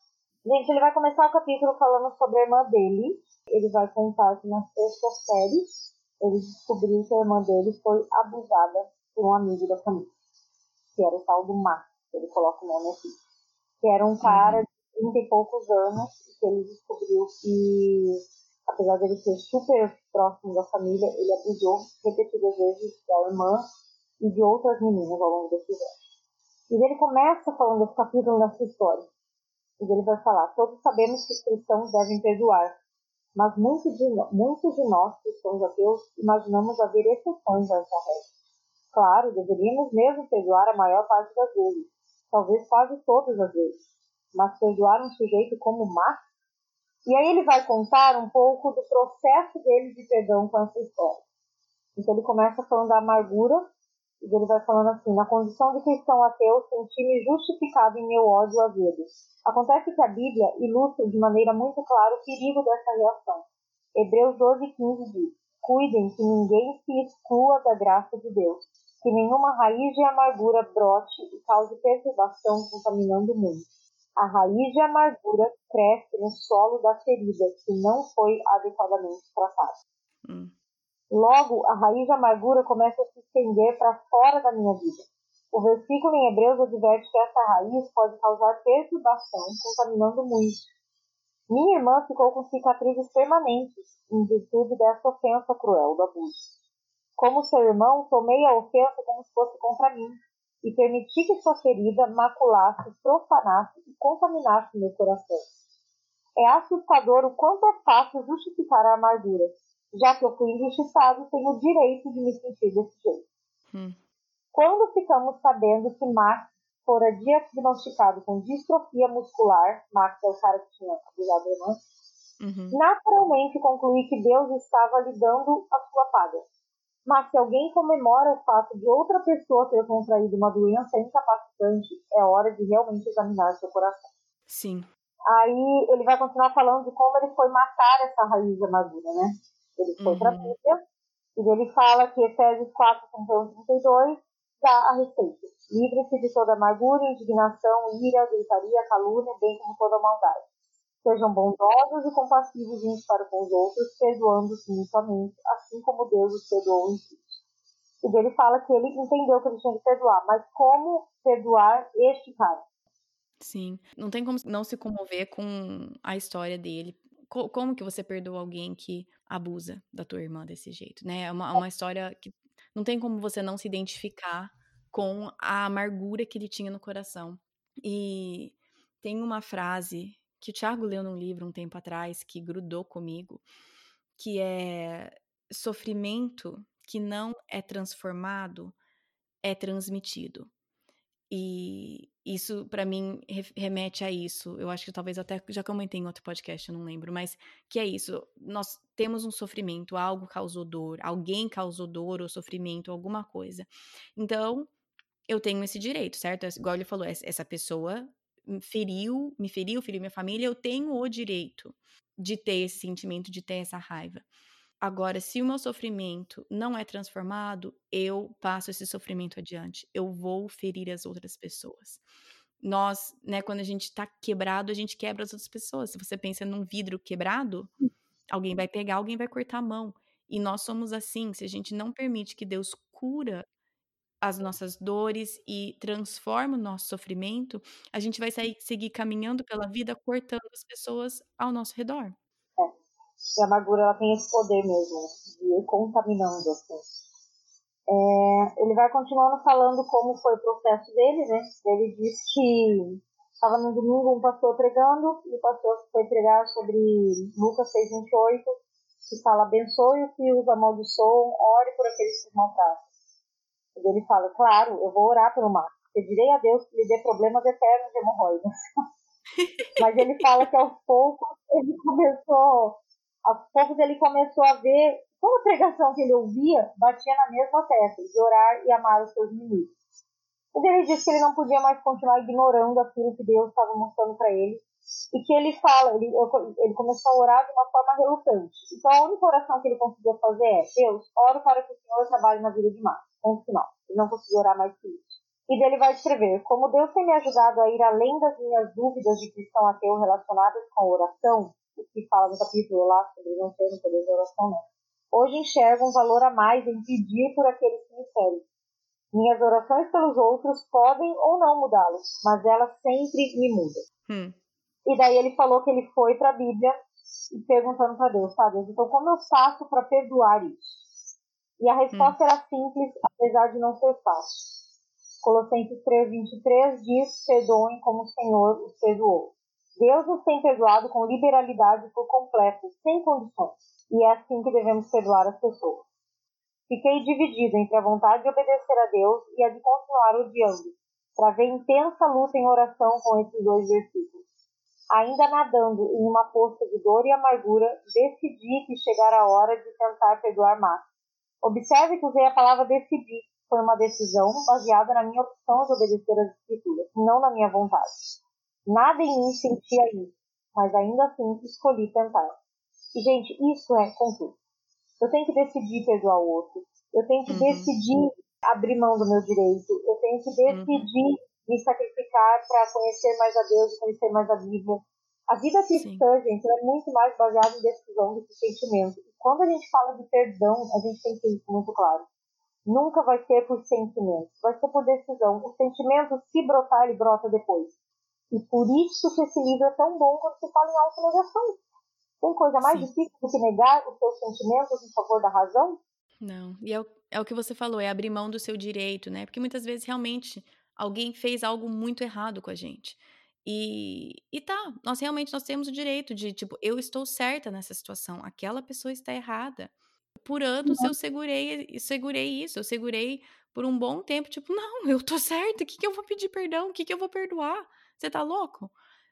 Gente, ele vai começar o capítulo falando sobre a irmã dele. Ele vai contar que na sexta série ele descobriu que a irmã dele foi abusada por um amigo da família, que era o tal do Mar, ele coloca o nome aqui, que era um cara de 30 e poucos anos, e que ele descobriu que, apesar de ele ser super próximo da família, ele abusou repetidas vezes da irmã e de outras meninas ao longo desse ano. E ele começa falando esse capítulo nessa história e ele vai falar: Todos sabemos que os cristãos devem perdoar, mas muitos de, muitos de nós, cristãos ateus, imaginamos haver exceções a essa regra. Claro, deveríamos mesmo perdoar a maior parte das vezes, talvez quase todas as vezes, mas perdoar um sujeito como Marx? E aí ele vai contar um pouco do processo dele de perdão com essa história. Então ele começa falando da amargura e ele vai falando assim: na condição de cristão ateu, senti-me justificado em meu ódio a Deus. Acontece que a Bíblia ilustra de maneira muito clara o perigo dessa reação. Hebreus 12, 15 diz: Cuidem que ninguém se exclua da graça de Deus. que nenhuma raiz de amargura brote e cause perturbação, contaminando o mundo. A raiz de amargura cresce no solo da ferida que não foi adequadamente tratada. Hum. Logo, a raiz de amargura começa a se estender para fora da minha vida. O versículo em Hebreus adverte que essa raiz pode causar perturbação, contaminando muito. Minha irmã ficou com cicatrizes permanentes em virtude dessa ofensa cruel do abuso. Como seu irmão, tomei a ofensa como se fosse contra mim e permiti que sua ferida maculasse, profanasse e contaminasse meu coração. É assustador o quanto é fácil justificar a amargura, já que eu fui injustiçado, tenho o direito de me sentir desse jeito. Hum. Quando ficamos sabendo que Max fora diagnosticado com distrofia muscular, Max é o cara que tinha abusado irmã, uhum. naturalmente concluí que Deus estava lhe dando a sua paga. Mas se alguém comemora o fato de outra pessoa ter contraído uma doença incapacitante, é hora de realmente examinar seu coração. Sim. Aí ele vai continuar falando de como ele foi matar essa raiz amargura, né? Ele foi uhum. para a Bíblia e ele fala que Efésios 4, 31 32 dá a receita. Livre-se de toda amargura, indignação, ira, gritaria, calúnia, bem como toda maldade. Sejam bondosos e compassivos uns para com os outros, perdoando-se mutuamente, assim como Deus os perdoou em Cristo. E ele fala que ele entendeu que ele tinha que perdoar, mas como perdoar este cara? Sim, não tem como não se comover com a história dele, como que você perdoa alguém que abusa da tua irmã desse jeito, né? É uma, uma história que não tem como você não se identificar com a amargura que ele tinha no coração. E tem uma frase que o Thiago leu num livro um tempo atrás que grudou comigo, que é sofrimento que não é transformado é transmitido. E isso, para mim, remete a isso. Eu acho que talvez até já comentei em outro podcast, eu não lembro, mas que é isso. Nós temos um sofrimento, algo causou dor, alguém causou dor ou sofrimento, alguma coisa. Então, eu tenho esse direito, certo? Igual ele falou, essa pessoa feriu, me feriu, feriu minha família, eu tenho o direito de ter esse sentimento, de ter essa raiva. Agora, se o meu sofrimento não é transformado, eu passo esse sofrimento adiante. Eu vou ferir as outras pessoas. Nós, né, quando a gente tá quebrado, a gente quebra as outras pessoas. Se você pensa num vidro quebrado, alguém vai pegar, alguém vai cortar a mão. E nós somos assim, se a gente não permite que Deus cura as nossas dores e transforma o nosso sofrimento, a gente vai sair, seguir caminhando pela vida cortando as pessoas ao nosso redor. E a amargura ela tem esse poder mesmo, de ir contaminando, assim. É, ele vai continuando falando como foi o processo dele, né? Ele diz que estava no domingo um pastor pregando, e o pastor foi pregar sobre Lucas 6,28, que fala, abençoe os que os amaldiçoam, ore por aqueles que maltratam. E ele fala, claro, eu vou orar pelo Marcos, pedirei a Deus que lhe dê problemas eternos de hemorroidas. Mas ele fala que aos poucos ele começou aos poucos ele começou a ver toda a pregação que ele ouvia batia na mesma tecla, de orar e amar os seus inimigos. Mas ele disse que ele não podia mais continuar ignorando aquilo que Deus estava mostrando para ele e que ele fala, ele, ele começou a orar de uma forma relutante. Então a única oração que ele conseguia fazer é: Deus, oro para que o Senhor trabalhe na vida de Marcos. Ponto final. Ele não conseguiu orar mais que isso. E dele vai escrever: Como Deus tem me ajudado a ir além das minhas dúvidas de cristão ateu relacionadas com a oração, o que fala no capítulo lá sobre não ter no poder de oração, não. Hoje enxergo um valor a mais em pedir por aqueles que me querem. Minhas orações pelos outros podem ou não mudá-los, mas elas sempre me mudam. Hum. E daí ele falou que ele foi para a Bíblia e perguntando para Deus, tá Deus, então como eu faço para perdoar isso? E a resposta hum. era simples, apesar de não ser fácil. Colossenses 3:23 diz: "Perdoem como o Senhor os perdoou". Deus nos tem perdoado com liberalidade por completo, sem condições. E é assim que devemos perdoar as pessoas. Fiquei dividido entre a vontade de obedecer a Deus e a de continuar odiando. Travei intensa luta em oração com esses dois versículos. Ainda nadando em uma poça de dor e amargura, decidi que chegara a hora de tentar perdoar mais. Observe que usei a palavra decidir. Foi uma decisão baseada na minha opção de obedecer às escrituras, não na minha vontade. Nada em mim sentia isso, mas ainda assim escolhi tentar. E, gente, isso é com tudo. Eu tenho que decidir perdoar o outro. Eu tenho que uhum. decidir abrir mão do meu direito. Eu tenho que decidir uhum. me sacrificar para conhecer mais a Deus e conhecer mais a Bíblia. A vida cristã, Sim. gente, é muito mais baseada em decisão do que sentimento. E quando a gente fala de perdão, a gente tem que ter isso muito claro. Nunca vai ser por sentimento, vai ser por decisão. O sentimento, se brotar, ele brota depois. E por isso que esse livro é tão bom quando se fala em autonegação. Tem coisa mais Sim. difícil do que negar os seus sentimentos em favor da razão? Não. E é o, é o que você falou, é abrir mão do seu direito, né? Porque muitas vezes realmente alguém fez algo muito errado com a gente. E, e tá, nós realmente nós temos o direito de, tipo, eu estou certa nessa situação, aquela pessoa está errada. Por anos uhum. eu segurei, segurei isso, eu segurei por um bom tempo, tipo, não, eu tô certa, o que, que eu vou pedir perdão? O que, que eu vou perdoar? Você tá louco?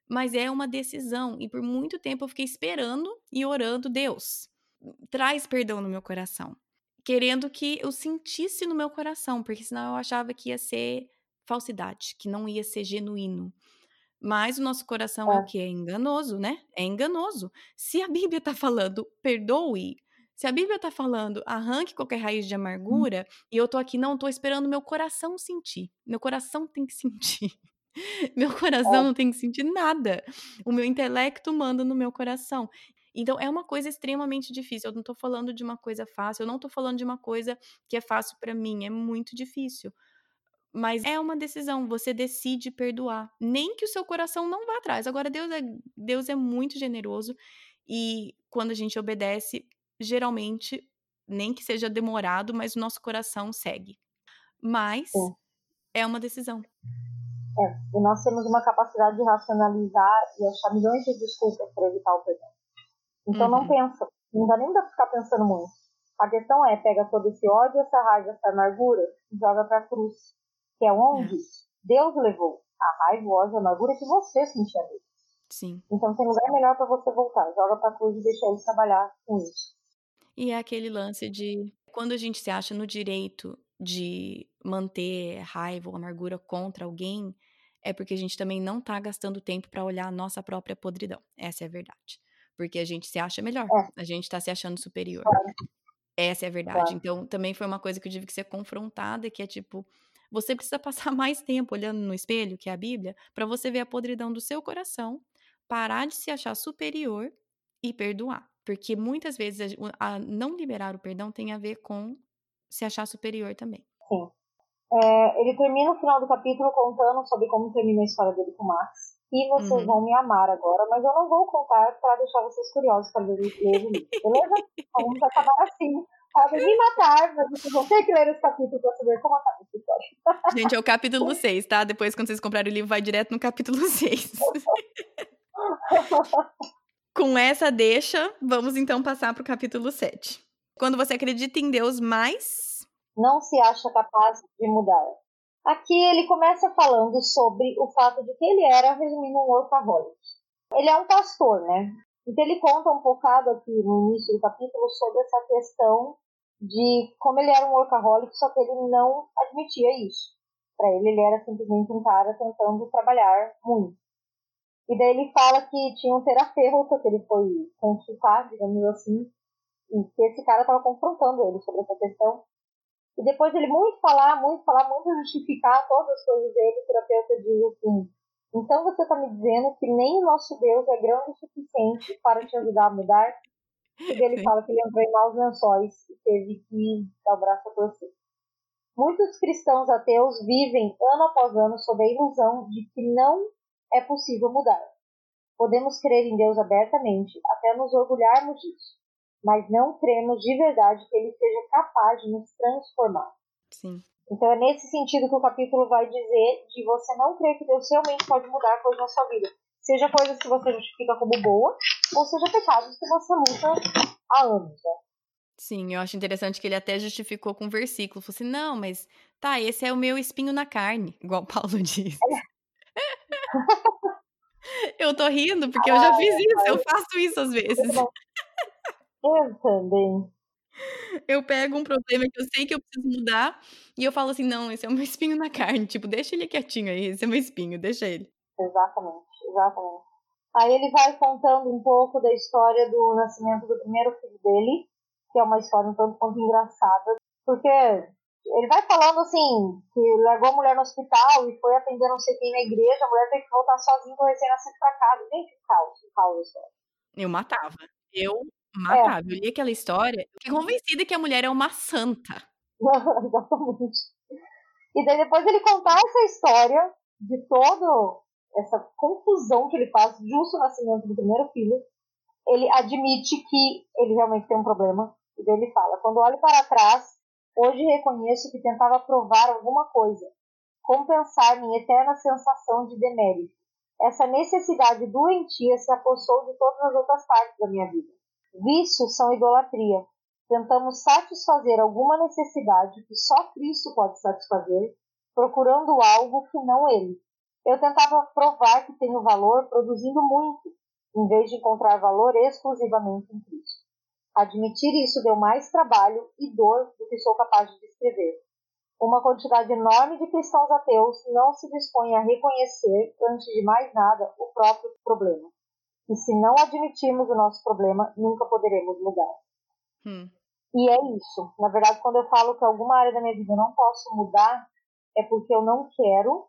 Mas é uma decisão, e por muito tempo eu fiquei esperando e orando, Deus, traz perdão no meu coração. Querendo que eu sentisse no meu coração, porque senão eu achava que ia ser falsidade, que não ia ser genuíno. Mas o nosso coração é, é o que? É enganoso, né? É enganoso. Se a Bíblia está falando perdoe, se a Bíblia está falando arranque qualquer raiz de hum. amargura, hum. e eu tô aqui, não, tô esperando meu coração sentir. Meu coração tem que sentir. meu coração é. não tem que sentir nada. O meu intelecto manda no meu coração. Então é uma coisa extremamente difícil. Eu não tô falando de uma coisa fácil, eu não tô falando de uma coisa que é fácil para mim, é muito difícil. Mas é uma decisão, você decide perdoar. Nem que o seu coração não vá atrás. Agora, Deus é, Deus é muito generoso e quando a gente obedece, geralmente, nem que seja demorado, mas o nosso coração segue. Mas é, é uma decisão. É, e nós temos uma capacidade de racionalizar e achar milhões de desculpas para evitar o perdão. Então uhum. não pensa, não dá nem pra ficar pensando muito. A questão é, pega todo esse ódio, essa raiva, essa amargura e joga pra cruz que é onde Deus levou a raiva, o ódio, a amargura que você sentia dele. Sim. Então tem lugar melhor para você voltar. Joga pra cruz e deixa ele trabalhar com isso. E é aquele lance de quando a gente se acha no direito de manter raiva ou amargura contra alguém, é porque a gente também não tá gastando tempo para olhar a nossa própria podridão. Essa é a verdade. Porque a gente se acha melhor. É. A gente tá se achando superior. Claro. Essa é a verdade. Claro. Então, também foi uma coisa que eu tive que ser confrontada, que é tipo, você precisa passar mais tempo olhando no espelho, que é a Bíblia, para você ver a podridão do seu coração, parar de se achar superior e perdoar. Porque muitas vezes a, a não liberar o perdão tem a ver com se achar superior também. Sim. É, ele termina o final do capítulo contando sobre como termina a história dele com o Max. E vocês uhum. vão me amar agora, mas eu não vou contar para deixar vocês curiosos para ler o livro, beleza? Então, vamos acabar assim podem me matar, mas vocês vão ter que ler esse capítulo pra saber como acaba essa história. Gente, é o capítulo 6, tá? Depois, quando vocês comprarem o livro, vai direto no capítulo 6. Com essa deixa, vamos então passar pro capítulo 7. Quando você acredita em Deus mais. Não se acha capaz de mudar. Aqui ele começa falando sobre o fato de que ele era, resumindo, um workaholic. Ele é um pastor, né? Então ele conta um bocado aqui no início do capítulo sobre essa questão de como ele era um workaholic, só que ele não admitia isso. Para ele, ele era simplesmente um cara tentando trabalhar muito. E daí ele fala que tinha um terapeuta que ele foi consultar, digamos assim, e que esse cara estava confrontando ele sobre essa questão. E depois ele muito falar, muito falar, muito justificar todas as coisas dele, o terapeuta diz assim, então você está me dizendo que nem o nosso Deus é grande o suficiente para te ajudar a mudar? E ele fala que ele entrou em maus lençóis e teve que dar o braço a torcer. Muitos cristãos ateus vivem ano após ano sob a ilusão de que não é possível mudar. Podemos crer em Deus abertamente, até nos orgulharmos disso, mas não cremos de verdade que Ele seja capaz de nos transformar. Sim. Então é nesse sentido que o capítulo vai dizer de você não crer que Deus realmente pode mudar coisas na sua vida. Seja coisas que você justifica como boa, ou seja pecados que você luta há anos. Né? Sim, eu acho interessante que ele até justificou com um versículo. Falou assim, não, mas tá, esse é o meu espinho na carne, igual Paulo diz. eu tô rindo porque eu já fiz isso, eu faço isso às vezes. Eu também. Eu pego um problema que eu sei que eu preciso mudar e eu falo assim: não, esse é o meu espinho na carne. Tipo, deixa ele quietinho aí, esse é o meu espinho, deixa ele. Exatamente, exatamente. Aí ele vai contando um pouco da história do nascimento do primeiro filho dele, que é uma história um tanto quanto engraçada, porque Ele vai falando assim, que largou a mulher no hospital e foi atender não sei quem na igreja, a mulher teve que voltar sozinha com o recém-nascido pra casa. Gente, caos, caos. Eu matava. Eu matava. É. Eu li aquela história, fiquei convencida que a mulher é uma santa. Exatamente. E daí depois ele contar essa história de toda essa confusão que ele faz justo no nascimento do primeiro filho, ele admite que ele realmente tem um problema. E daí ele fala: quando olho para trás, hoje reconheço que tentava provar alguma coisa, compensar minha eterna sensação de demérito. Essa necessidade doentia se apossou de todas as outras partes da minha vida. Vícios são idolatria. Tentamos satisfazer alguma necessidade que só Cristo pode satisfazer, procurando algo que não Ele. Eu tentava provar que tenho valor produzindo muito, em vez de encontrar valor exclusivamente em Cristo. Admitir isso deu mais trabalho e dor do que sou capaz de descrever. Uma quantidade enorme de cristãos ateus não se dispõe a reconhecer, antes de mais nada, o próprio problema. E se não admitirmos o nosso problema, nunca poderemos mudar. Hum. E é isso. Na verdade, quando eu falo que alguma área da minha vida eu não posso mudar, é porque eu não quero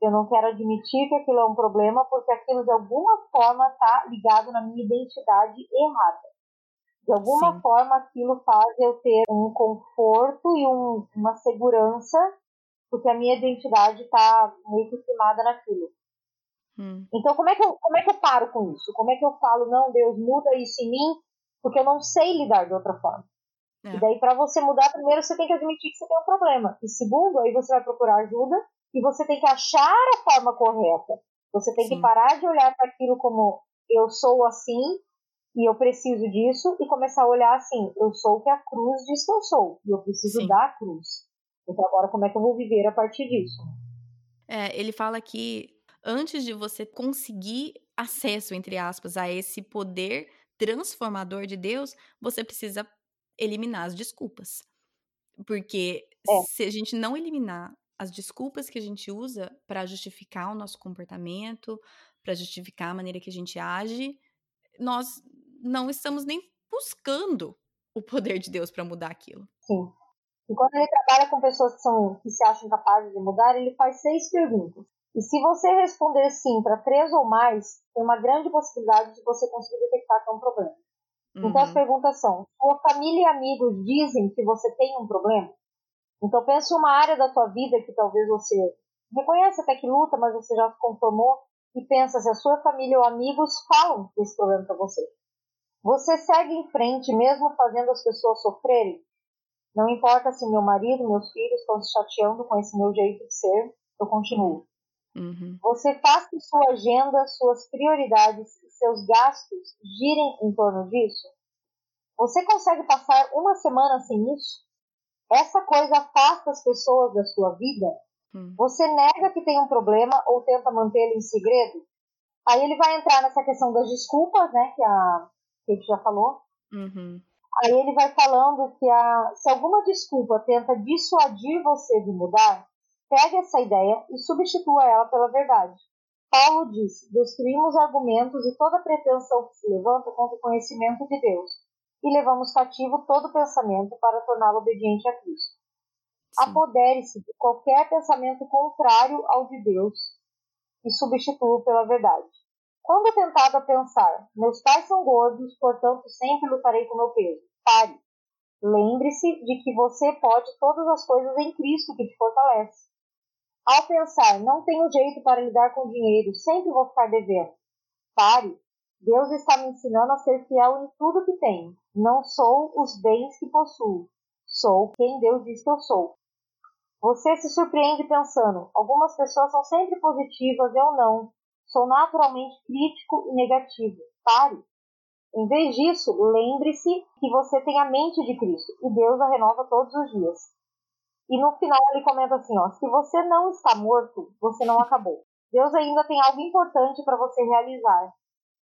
eu não quero admitir que aquilo é um problema porque aquilo de alguma forma está ligado na minha identidade errada. De alguma Sim. forma aquilo faz eu ter um conforto e um, uma segurança porque a minha identidade está meio que naquilo. Hum. Então como é, que eu, como é que eu paro com isso? Como é que eu falo, não, Deus, muda isso em mim, porque eu não sei lidar de outra forma. É. E daí, para você mudar, primeiro você tem que admitir que você tem um problema. E segundo, aí você vai procurar ajuda e você tem que achar a forma correta. Você tem Sim. que parar de olhar para aquilo como eu sou assim e eu preciso disso e começar a olhar assim, eu sou o que a cruz diz que eu sou e eu preciso Sim. da cruz. Então agora como é que eu vou viver a partir disso? É, ele fala que antes de você conseguir acesso, entre aspas, a esse poder transformador de Deus, você precisa eliminar as desculpas. Porque é. se a gente não eliminar as desculpas que a gente usa para justificar o nosso comportamento, para justificar a maneira que a gente age, nós não estamos nem buscando o poder de Deus para mudar aquilo. Sim. E quando ele trabalha com pessoas que, são, que se acham capazes de mudar, ele faz seis perguntas. E se você responder sim para três ou mais, tem uma grande possibilidade de você conseguir detectar que é um problema. Uhum. Então as uhum. perguntas são: sua família e amigos dizem que você tem um problema? Então pense uma área da tua vida que talvez você reconhece até que luta, mas você já se conformou e pensa se a sua família ou amigos falam desse problema para você. Você segue em frente mesmo fazendo as pessoas sofrerem? Não importa se meu marido, meus filhos estão se chateando com esse meu jeito de ser, eu continuo. Uhum. Você faz que sua agenda, suas prioridades e seus gastos girem em torno disso? Você consegue passar uma semana sem isso? essa coisa afasta as pessoas da sua vida, hum. você nega que tem um problema ou tenta mantê-lo em segredo, aí ele vai entrar nessa questão das desculpas, né, que a Kate já falou. Uhum. Aí ele vai falando que a, se alguma desculpa tenta dissuadir você de mudar, pegue essa ideia e substitua ela pela verdade. Paulo diz: destruímos argumentos e toda pretensão que se levanta contra o conhecimento de Deus e levamos cativo todo pensamento para torná-lo obediente a Cristo. Apodere-se de qualquer pensamento contrário ao de Deus e substitua pela verdade. Quando tentado a pensar, meus pais são gordos, portanto sempre lutarei com meu peso. Pare. Lembre-se de que você pode todas as coisas em Cristo que te fortalece. Ao pensar, não tenho jeito para lidar com dinheiro, sempre vou ficar devendo. Pare Deus está me ensinando a ser fiel em tudo que tenho. Não sou os bens que possuo. Sou quem Deus diz que eu sou. Você se surpreende pensando: algumas pessoas são sempre positivas, eu não. Sou naturalmente crítico e negativo. Pare. Em vez disso, lembre-se que você tem a mente de Cristo e Deus a renova todos os dias. E no final ele comenta assim: ó, se você não está morto, você não acabou. Deus ainda tem algo importante para você realizar.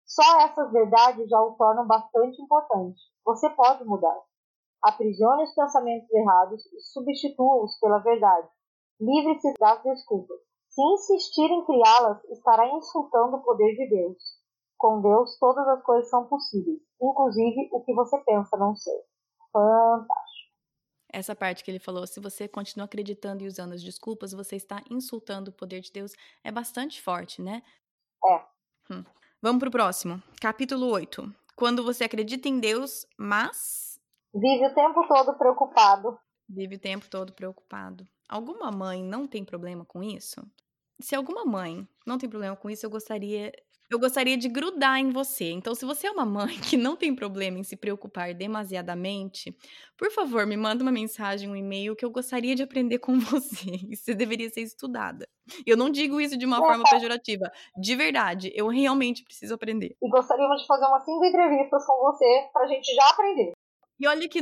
Só essas verdades já o tornam bastante importante. Você pode mudar. Aprisione os pensamentos errados e substitua-os pela verdade. Livre-se das desculpas. Se insistir em criá-las, estará insultando o poder de Deus. Com Deus, todas as coisas são possíveis, inclusive o que você pensa não ser. Fantástico. Essa parte que ele falou, se você continua acreditando e usando as desculpas, você está insultando o poder de Deus, é bastante forte, né? É. Hum. Vamos pro próximo. Capítulo 8. Quando você acredita em Deus, mas. Vive o tempo todo preocupado. Vive o tempo todo preocupado. Alguma mãe não tem problema com isso? Se alguma mãe não tem problema com isso, eu gostaria eu gostaria de grudar em você. Então, se você é uma mãe que não tem problema em se preocupar demasiadamente, por favor, me manda uma mensagem, um e-mail que eu gostaria de aprender com você. Você deveria ser estudada. Eu não digo isso de uma forma pejorativa. De verdade, eu realmente preciso aprender. E gostaríamos de fazer umas cinco entrevistas com você pra gente já aprender. E olha que,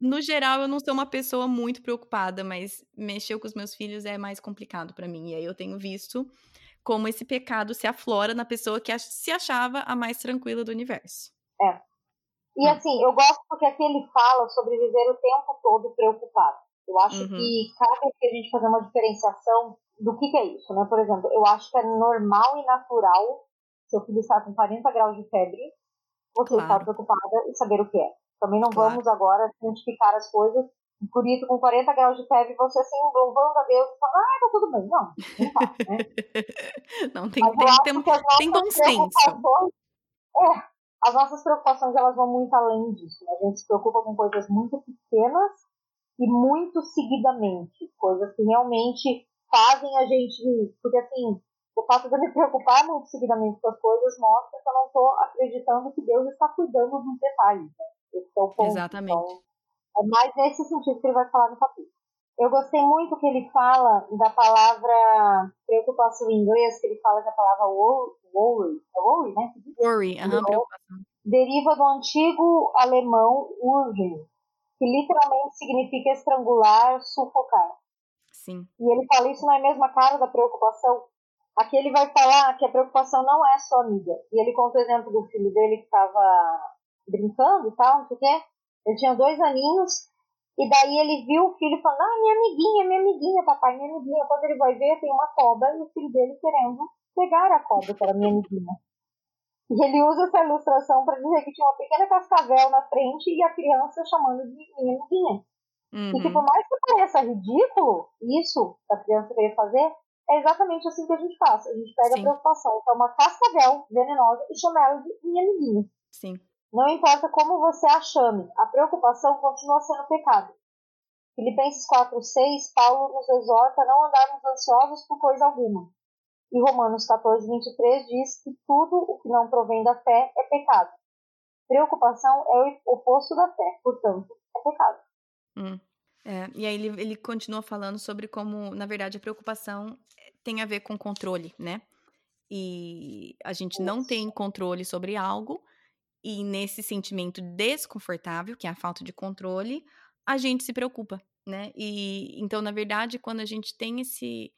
no geral, eu não sou uma pessoa muito preocupada, mas mexer com os meus filhos é mais complicado para mim. E aí eu tenho visto como esse pecado se aflora na pessoa que se achava a mais tranquila do universo. É. E assim, eu gosto porque aqui ele fala sobre viver o tempo todo preocupado. Eu acho uhum. que cabe que a gente fazer uma diferenciação do que, que, é isso, né? Por exemplo, eu acho que é normal e natural seu filho estar com 40 graus de febre, você claro. estar preocupada e saber o que é. Também não claro. vamos agora identificar as coisas por isso, com 40 graus de febre, você assim, louvando a Deus e falando, ah, tá tudo bem. Não, não tá, né? não, tem, tem, tem, tem bom senso. É, as nossas preocupações, elas vão muito além disso. Né? A gente se preocupa com coisas muito pequenas e muito seguidamente. Coisas que realmente fazem a gente... Porque, assim, o fato de eu me preocupar muito seguidamente com as coisas mostra que eu não estou acreditando que Deus está cuidando dos detalhes. Né? Esse é o ponto. Exatamente. Então, é mais nesse sentido que ele vai falar no capítulo. Eu gostei muito que ele fala da palavra preocupação em inglês, que ele fala da palavra worry, é worry, né? Worry, aham, uhum, preocupação. Deriva do antigo alemão urgen, que literalmente significa estrangular, sufocar. Sim. E ele fala isso na mesma cara da preocupação. Aqui ele vai falar que a preocupação não é só amiga. E ele conta o exemplo do filho dele que estava brincando e tal, não sei o quê. Ele tinha dois aninhos, e daí ele viu o filho falando, ah, minha amiguinha, minha amiguinha, papai, minha amiguinha. Quando ele vai ver, tem uma cobra e o filho dele querendo pegar a cobra, que era minha amiguinha. E ele usa essa ilustração para dizer que tinha uma pequena cascavel na frente e a criança chamando de minha amiguinha. Uhum. E que por mais que pareça ridículo, isso que a criança queria fazer, é exatamente assim que a gente faz. A gente pega Sim. a preocupação, que é uma cascavel venenosa, e chama ela de minha amiguinha. Sim. Não importa como você a chame, a preocupação continua sendo pecado. Filipenses 4,6, Paulo nos exorta a não andarmos ansiosos por coisa alguma. E Romanos 14, 23 diz que tudo o que não provém da fé é pecado. Preocupação é o oposto da fé, portanto, é pecado. Hum. É, e aí ele, ele continua falando sobre como, na verdade, a preocupação tem a ver com controle, né? E a gente não tem controle sobre algo, e nesse sentimento desconfortável, que é a falta de controle, a gente se preocupa, né? E então, na verdade, quando a gente tem esse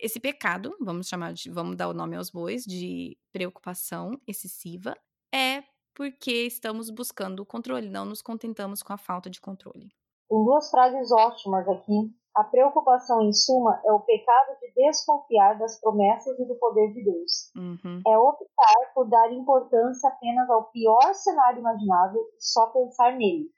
esse pecado, vamos chamar de, vamos dar o nome aos bois, de preocupação excessiva, é porque estamos buscando o controle, não nos contentamos com a falta de controle. Tem duas frases ótimas aqui a preocupação, em suma, é o pecado de desconfiar das promessas e do poder de Deus. Uhum. É optar por dar importância apenas ao pior cenário imaginável e só pensar nele.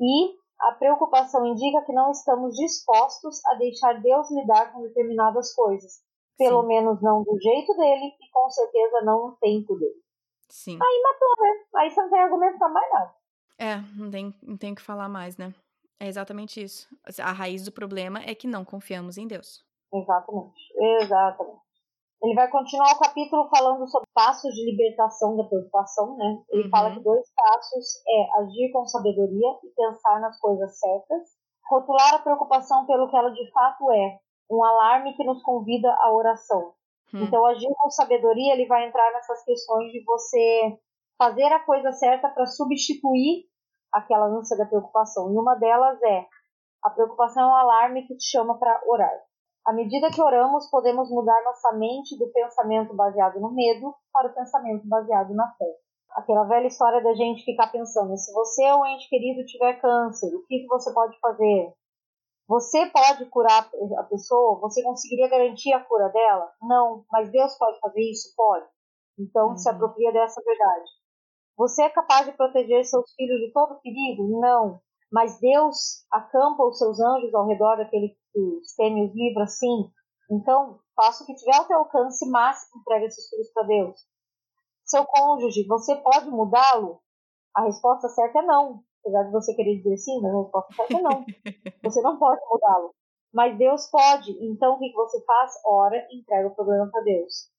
E a preocupação indica que não estamos dispostos a deixar Deus lidar com determinadas coisas. Pelo Sim. menos não do jeito dele e com certeza não no tempo dele. Sim. Aí matou, né? Aí você não tem argumento pra mais nada. É, não tem, não tem o que falar mais, né? É exatamente isso. A raiz do problema é que não confiamos em Deus. Exatamente, exatamente. Ele vai continuar o capítulo falando sobre passos de libertação da preocupação, né? Ele uhum. fala que dois passos é agir com sabedoria e pensar nas coisas certas, rotular a preocupação pelo que ela de fato é, um alarme que nos convida à oração. Uhum. Então, agir com sabedoria, ele vai entrar nessas questões de você fazer a coisa certa para substituir aquela ânsia da preocupação. E uma delas é a preocupação é um alarme que te chama para orar. À medida que oramos, podemos mudar nossa mente do pensamento baseado no medo para o pensamento baseado na fé. Aquela velha história da gente ficar pensando: se você ou um ente querido tiver câncer, o que, você pode fazer? Você pode curar a pessoa? Você conseguiria garantir a cura dela? Não, mas Deus pode fazer isso? Pode. Então, uhum. se apropria dessa verdade. Você é capaz de proteger seus filhos de todo perigo? Não. Mas Deus acampa os seus anjos ao redor daquele que os teme os livra, sim. Então, faça o que tiver ao teu alcance, mas entregue esses filhos para Deus. Seu cônjuge, você pode mudá-lo? A resposta certa é não. Apesar de você querer dizer sim, mas a resposta certa é não. Você não pode mudá-lo. Mas Deus pode. Então, o que você faz? Ora, entrega o problema para Deus.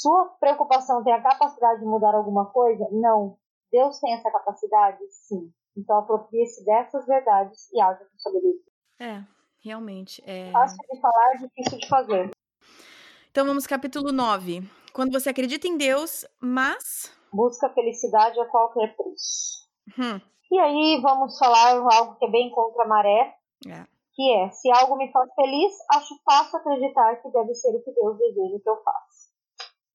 Sua preocupação tem a capacidade de mudar alguma coisa? Não. Deus tem essa capacidade? Sim. Então, aproprie-se dessas verdades e haja com sabedoria. É, realmente. É... Fácil de falar, difícil de fazer. Então, vamos capítulo 9. Quando você acredita em Deus, mas. Busca felicidade a qualquer preço. Hum. E aí, vamos falar algo que é bem contra a maré. É. Que é: se algo me faz feliz, acho fácil acreditar que deve ser o que Deus deseja que eu faça.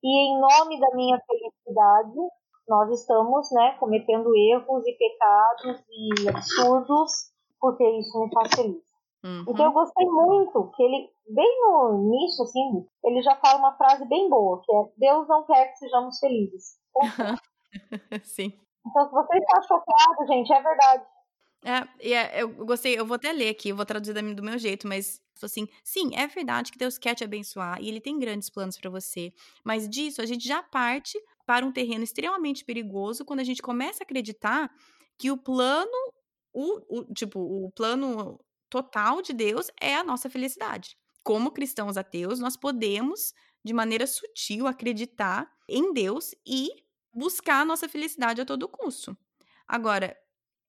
E em nome da minha felicidade, nós estamos né, cometendo erros e pecados e absurdos, porque isso me faz feliz. Uhum. Então eu gostei muito que ele, bem no início, assim, ele já fala uma frase bem boa, que é Deus não quer que sejamos felizes. Sim. Então, se você está chocado, gente, é verdade. É, é, eu gostei, eu vou até ler aqui, eu vou traduzir do meu jeito, mas assim, sim, é verdade que Deus quer te abençoar e ele tem grandes planos para você, mas disso a gente já parte para um terreno extremamente perigoso quando a gente começa a acreditar que o plano, o, o tipo, o plano total de Deus é a nossa felicidade. Como cristãos ateus, nós podemos, de maneira sutil, acreditar em Deus e buscar a nossa felicidade a todo custo. Agora,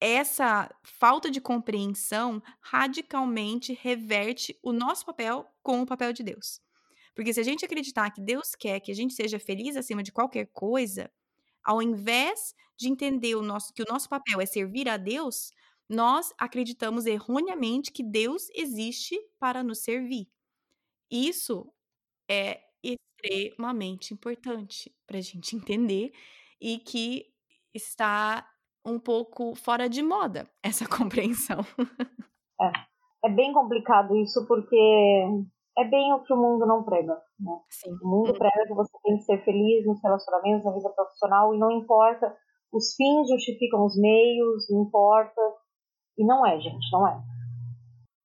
essa falta de compreensão radicalmente reverte o nosso papel com o papel de Deus. Porque se a gente acreditar que Deus quer que a gente seja feliz acima de qualquer coisa, ao invés de entender o nosso, que o nosso papel é servir a Deus, nós acreditamos erroneamente que Deus existe para nos servir. Isso é extremamente importante para a gente entender e que está um pouco fora de moda essa compreensão. É, é bem complicado isso porque é bem o que o mundo não prega. Né? Sim. O mundo prega que você tem que ser feliz nos relacionamentos, na vida profissional, e não importa, os fins justificam os meios, não importa. E não é, gente, não é.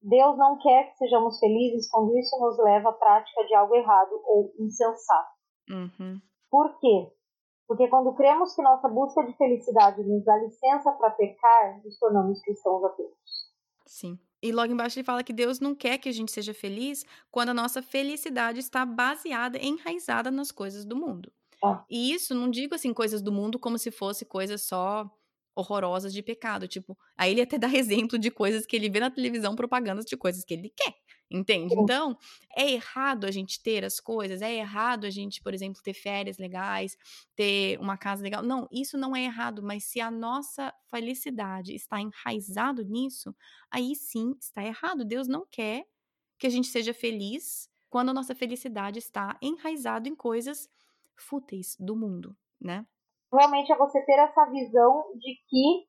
Deus não quer que sejamos felizes quando isso nos leva à prática de algo errado ou insensato. Uhum. Por quê? Porque quando cremos que nossa busca de felicidade nos dá licença para pecar, nos tornamos cristãos ateus. Sim. E logo embaixo ele fala que Deus não quer que a gente seja feliz quando a nossa felicidade está baseada, enraizada nas coisas do mundo. Ah. E isso não digo assim coisas do mundo como se fosse coisas só horrorosas de pecado, tipo, aí ele até dá exemplo de coisas que ele vê na televisão, propagandas de coisas que ele quer. Entende? Então, é errado a gente ter as coisas, é errado a gente, por exemplo, ter férias legais, ter uma casa legal. Não, isso não é errado, mas se a nossa felicidade está enraizado nisso, aí sim está errado. Deus não quer que a gente seja feliz quando a nossa felicidade está enraizado em coisas fúteis do mundo, né? Realmente é você ter essa visão de que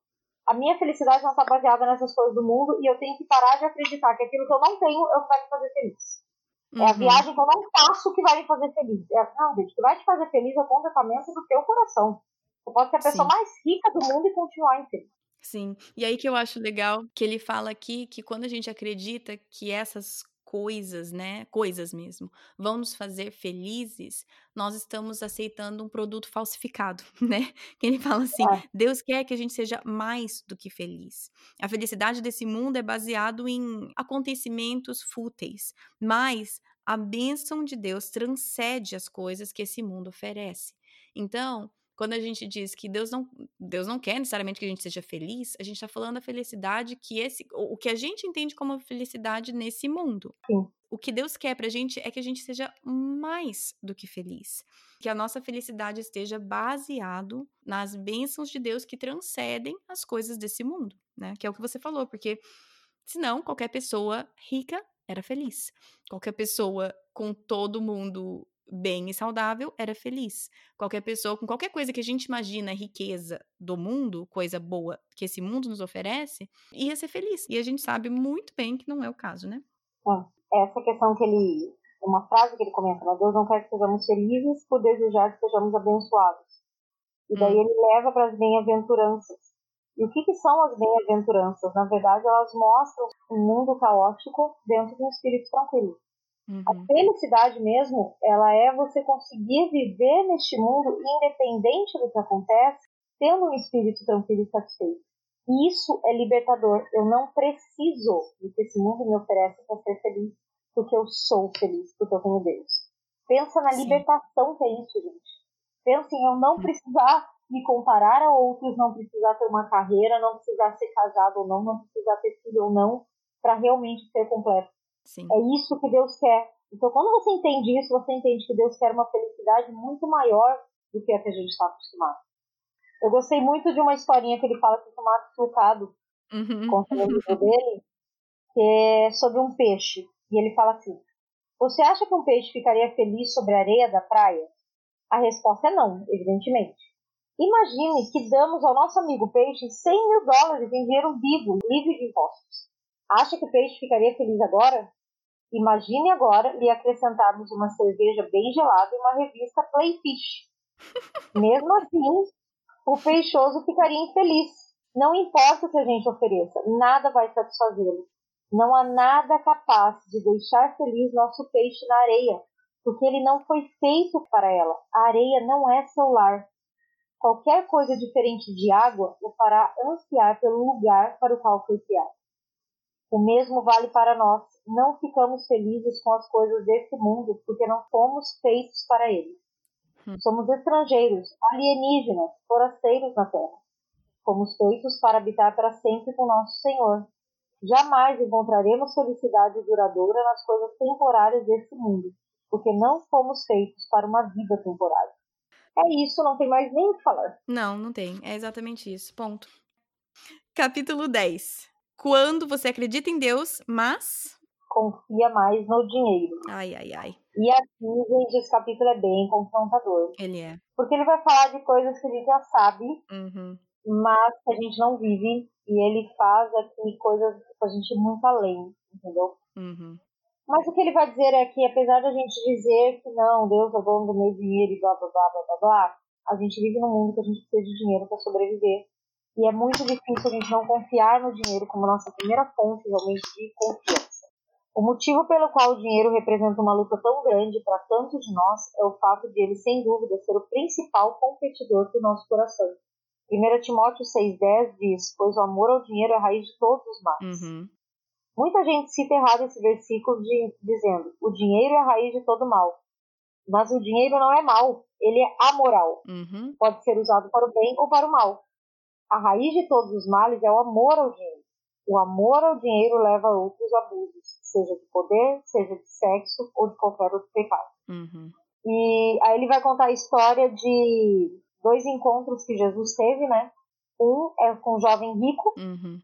a minha felicidade não está baseada nessas coisas do mundo e eu tenho que parar de acreditar que aquilo que eu não tenho é o que vai me fazer feliz. Uhum. É a uhum. viagem que eu não faço que vai me fazer feliz. É, não, gente, o que vai te fazer feliz é o contentamento do teu coração. Você pode ser a pessoa Sim. mais rica do mundo e continuar infeliz. Sim. E aí que eu acho legal que ele fala aqui que quando a gente acredita que essas coisas, né? Coisas mesmo, vão nos fazer felizes, nós estamos aceitando um produto falsificado, né? Que ele fala assim: é. Deus quer que a gente seja mais do que feliz. A felicidade desse mundo é baseado em acontecimentos fúteis, mas a bênção de Deus transcende as coisas que esse mundo oferece. Então, quando a gente diz que Deus não, Deus não quer necessariamente que a gente seja feliz, a gente está falando da felicidade que esse, o que a gente entende como felicidade nesse mundo. Sim. O que Deus quer pra gente é que a gente seja mais do que feliz. Que a nossa felicidade esteja baseado nas bênçãos de Deus que transcendem as coisas desse mundo, né? Que é o que você falou, porque senão qualquer pessoa rica era feliz. Qualquer pessoa com todo mundo bem e saudável era feliz. Qualquer pessoa, com qualquer coisa que a gente imagina riqueza do mundo, coisa boa que esse mundo nos oferece, ia ser feliz. E a gente sabe muito bem que não é o caso, né? É, essa questão que ele. Uma frase que ele comenta, né? Deus não quer que sejamos felizes por desejar que sejamos abençoados. E daí hum. ele leva para as bem-aventuranças. E o que, que são as bem-aventuranças? Na verdade, elas mostram um mundo caótico dentro de um espírito tranquilo. Uhum. A felicidade mesmo, ela é você conseguir viver neste mundo independente do que acontece, tendo um espírito tranquilo e satisfeito. E isso é libertador. Eu não preciso do que esse mundo me oferece para ser feliz, porque eu sou feliz, porque eu tenho Deus. Pensa na Sim. libertação que é isso, gente. Pensa em eu não precisar me comparar a outros, não precisar ter uma carreira, não precisar ser casado ou não, não precisar ter filho ou não, para realmente ser completo. Sim. É isso que Deus quer. Então, quando você entende isso, você entende que Deus quer uma felicidade muito maior do que a que a gente está acostumado. Eu gostei muito de uma historinha que ele fala com o Max Lucado, uhum. com o livro dele, que é sobre um peixe. E ele fala assim: Você acha que um peixe ficaria feliz sobre a areia da praia? A resposta é não, evidentemente. Imagine que damos ao nosso amigo peixe 100 mil dólares em dinheiro vivo, livre de impostos. Acha que o peixe ficaria feliz agora? Imagine agora lhe acrescentarmos uma cerveja bem gelada e uma revista Playfish. Mesmo assim, o peixoso ficaria infeliz. Não importa o que a gente ofereça, nada vai satisfazê-lo. Não há nada capaz de deixar feliz nosso peixe na areia, porque ele não foi feito para ela. A areia não é seu lar. Qualquer coisa diferente de água o fará ansiar pelo lugar para o qual foi criado. O mesmo vale para nós. Não ficamos felizes com as coisas desse mundo porque não fomos feitos para ele. Hum. Somos estrangeiros, alienígenas, forasteiros na terra. Fomos feitos para habitar para sempre com nosso Senhor. Jamais encontraremos felicidade duradoura nas coisas temporárias desse mundo, porque não fomos feitos para uma vida temporária. É isso, não tem mais nem o que falar. Não, não tem. É exatamente isso. Ponto. Capítulo 10 quando você acredita em Deus, mas. Confia mais no dinheiro. Ai, ai, ai. E aqui, gente, esse capítulo é bem confrontador. Ele é. Porque ele vai falar de coisas que a gente já sabe, uhum. mas que a gente não vive. E ele faz aqui coisas que a gente muito além, entendeu? Uhum. Mas o que ele vai dizer é que, apesar da gente dizer que não, Deus é dono do meu dinheiro e blá blá blá blá blá blá, a gente vive num mundo que a gente precisa de dinheiro para sobreviver. E é muito difícil a gente não confiar no dinheiro como nossa primeira fonte realmente de confiança. O motivo pelo qual o dinheiro representa uma luta tão grande para tantos de nós é o fato de ele, sem dúvida, ser o principal competidor do nosso coração. 1 Timóteo 6,10 diz: Pois o amor ao dinheiro é a raiz de todos os males. Uhum. Muita gente cita errado esse versículo de, dizendo: O dinheiro é a raiz de todo mal. Mas o dinheiro não é mal, ele é amoral. Uhum. Pode ser usado para o bem ou para o mal. A raiz de todos os males é o amor ao dinheiro. O amor ao dinheiro leva a outros abusos, seja de poder, seja de sexo ou de qualquer outro pecado. Uhum. E aí ele vai contar a história de dois encontros que Jesus teve, né? Um é com um jovem rico uhum.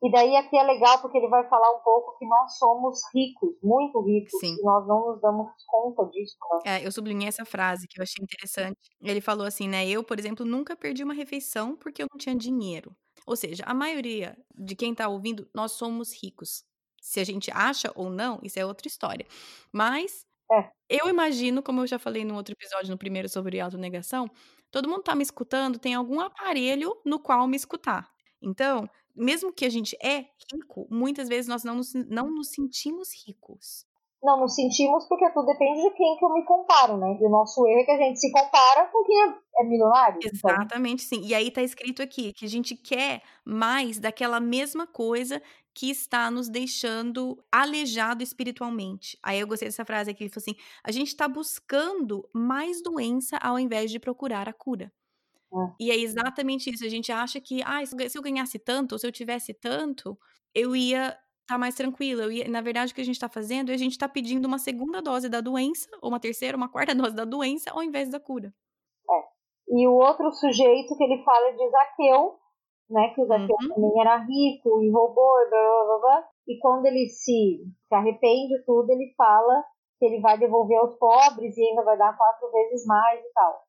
E daí aqui é legal porque ele vai falar um pouco que nós somos ricos, muito ricos, Sim. e nós não nos damos conta disso. Né? É, eu sublinhei essa frase que eu achei interessante. Ele falou assim, né? Eu, por exemplo, nunca perdi uma refeição porque eu não tinha dinheiro. Ou seja, a maioria de quem tá ouvindo, nós somos ricos. Se a gente acha ou não, isso é outra história. Mas é. eu imagino, como eu já falei no outro episódio, no primeiro sobre autonegação, todo mundo tá me escutando, tem algum aparelho no qual me escutar. Então, mesmo que a gente é rico, muitas vezes nós não nos, não nos sentimos ricos. Não nos sentimos porque tudo depende de quem que eu me comparo, né? E o nosso erro é que a gente se compara com quem é, é milionário. Então. Exatamente, então. sim. E aí tá escrito aqui que a gente quer mais daquela mesma coisa que está nos deixando aleijado espiritualmente. Aí eu gostei dessa frase aqui, ele falou assim: a gente está buscando mais doença ao invés de procurar a cura. É. E é exatamente isso. A gente acha que, ah, se eu ganhasse tanto, ou se eu tivesse tanto, eu ia estar tá mais tranquila. Eu ia... Na verdade, o que a gente está fazendo é a gente está pedindo uma segunda dose da doença, ou uma terceira, uma quarta dose da doença, ao invés da cura. É. E o outro sujeito que ele fala é de Zaqueu, né? Que o Zaqueu uhum. também era rico e roubou, e blá, blá, blá, blá. E quando ele se, se arrepende de tudo, ele fala que ele vai devolver aos pobres e ainda vai dar quatro vezes mais e tal.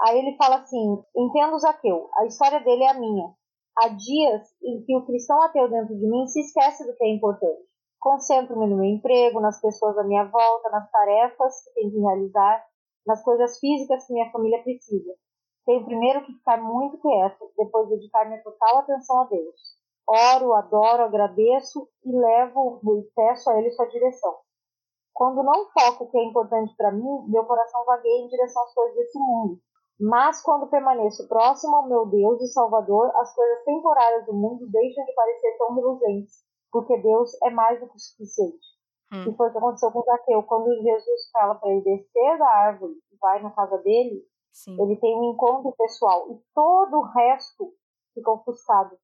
Aí ele fala assim: entendo Zaqueu, a história dele é a minha. Há dias em que o cristão ateu dentro de mim se esquece do que é importante. Concentro-me no meu emprego, nas pessoas à minha volta, nas tarefas que tenho que realizar, nas coisas físicas que minha família precisa. tenho primeiro que ficar muito quieto, depois dedicar minha total atenção a Deus. Oro, adoro, agradeço e levo e peço a Ele sua direção. Quando não foco o que é importante para mim, meu coração vagueia em direção às coisas desse mundo. Mas quando permaneço próximo ao meu Deus e Salvador, as coisas temporárias do mundo deixam de parecer tão reluzentes, porque Deus é mais do que o suficiente. Hum. E foi o que aconteceu com Zaqueu. Quando Jesus fala para ele descer da árvore e vai na casa dele, Sim. ele tem um encontro pessoal. E todo o resto fica ofuscado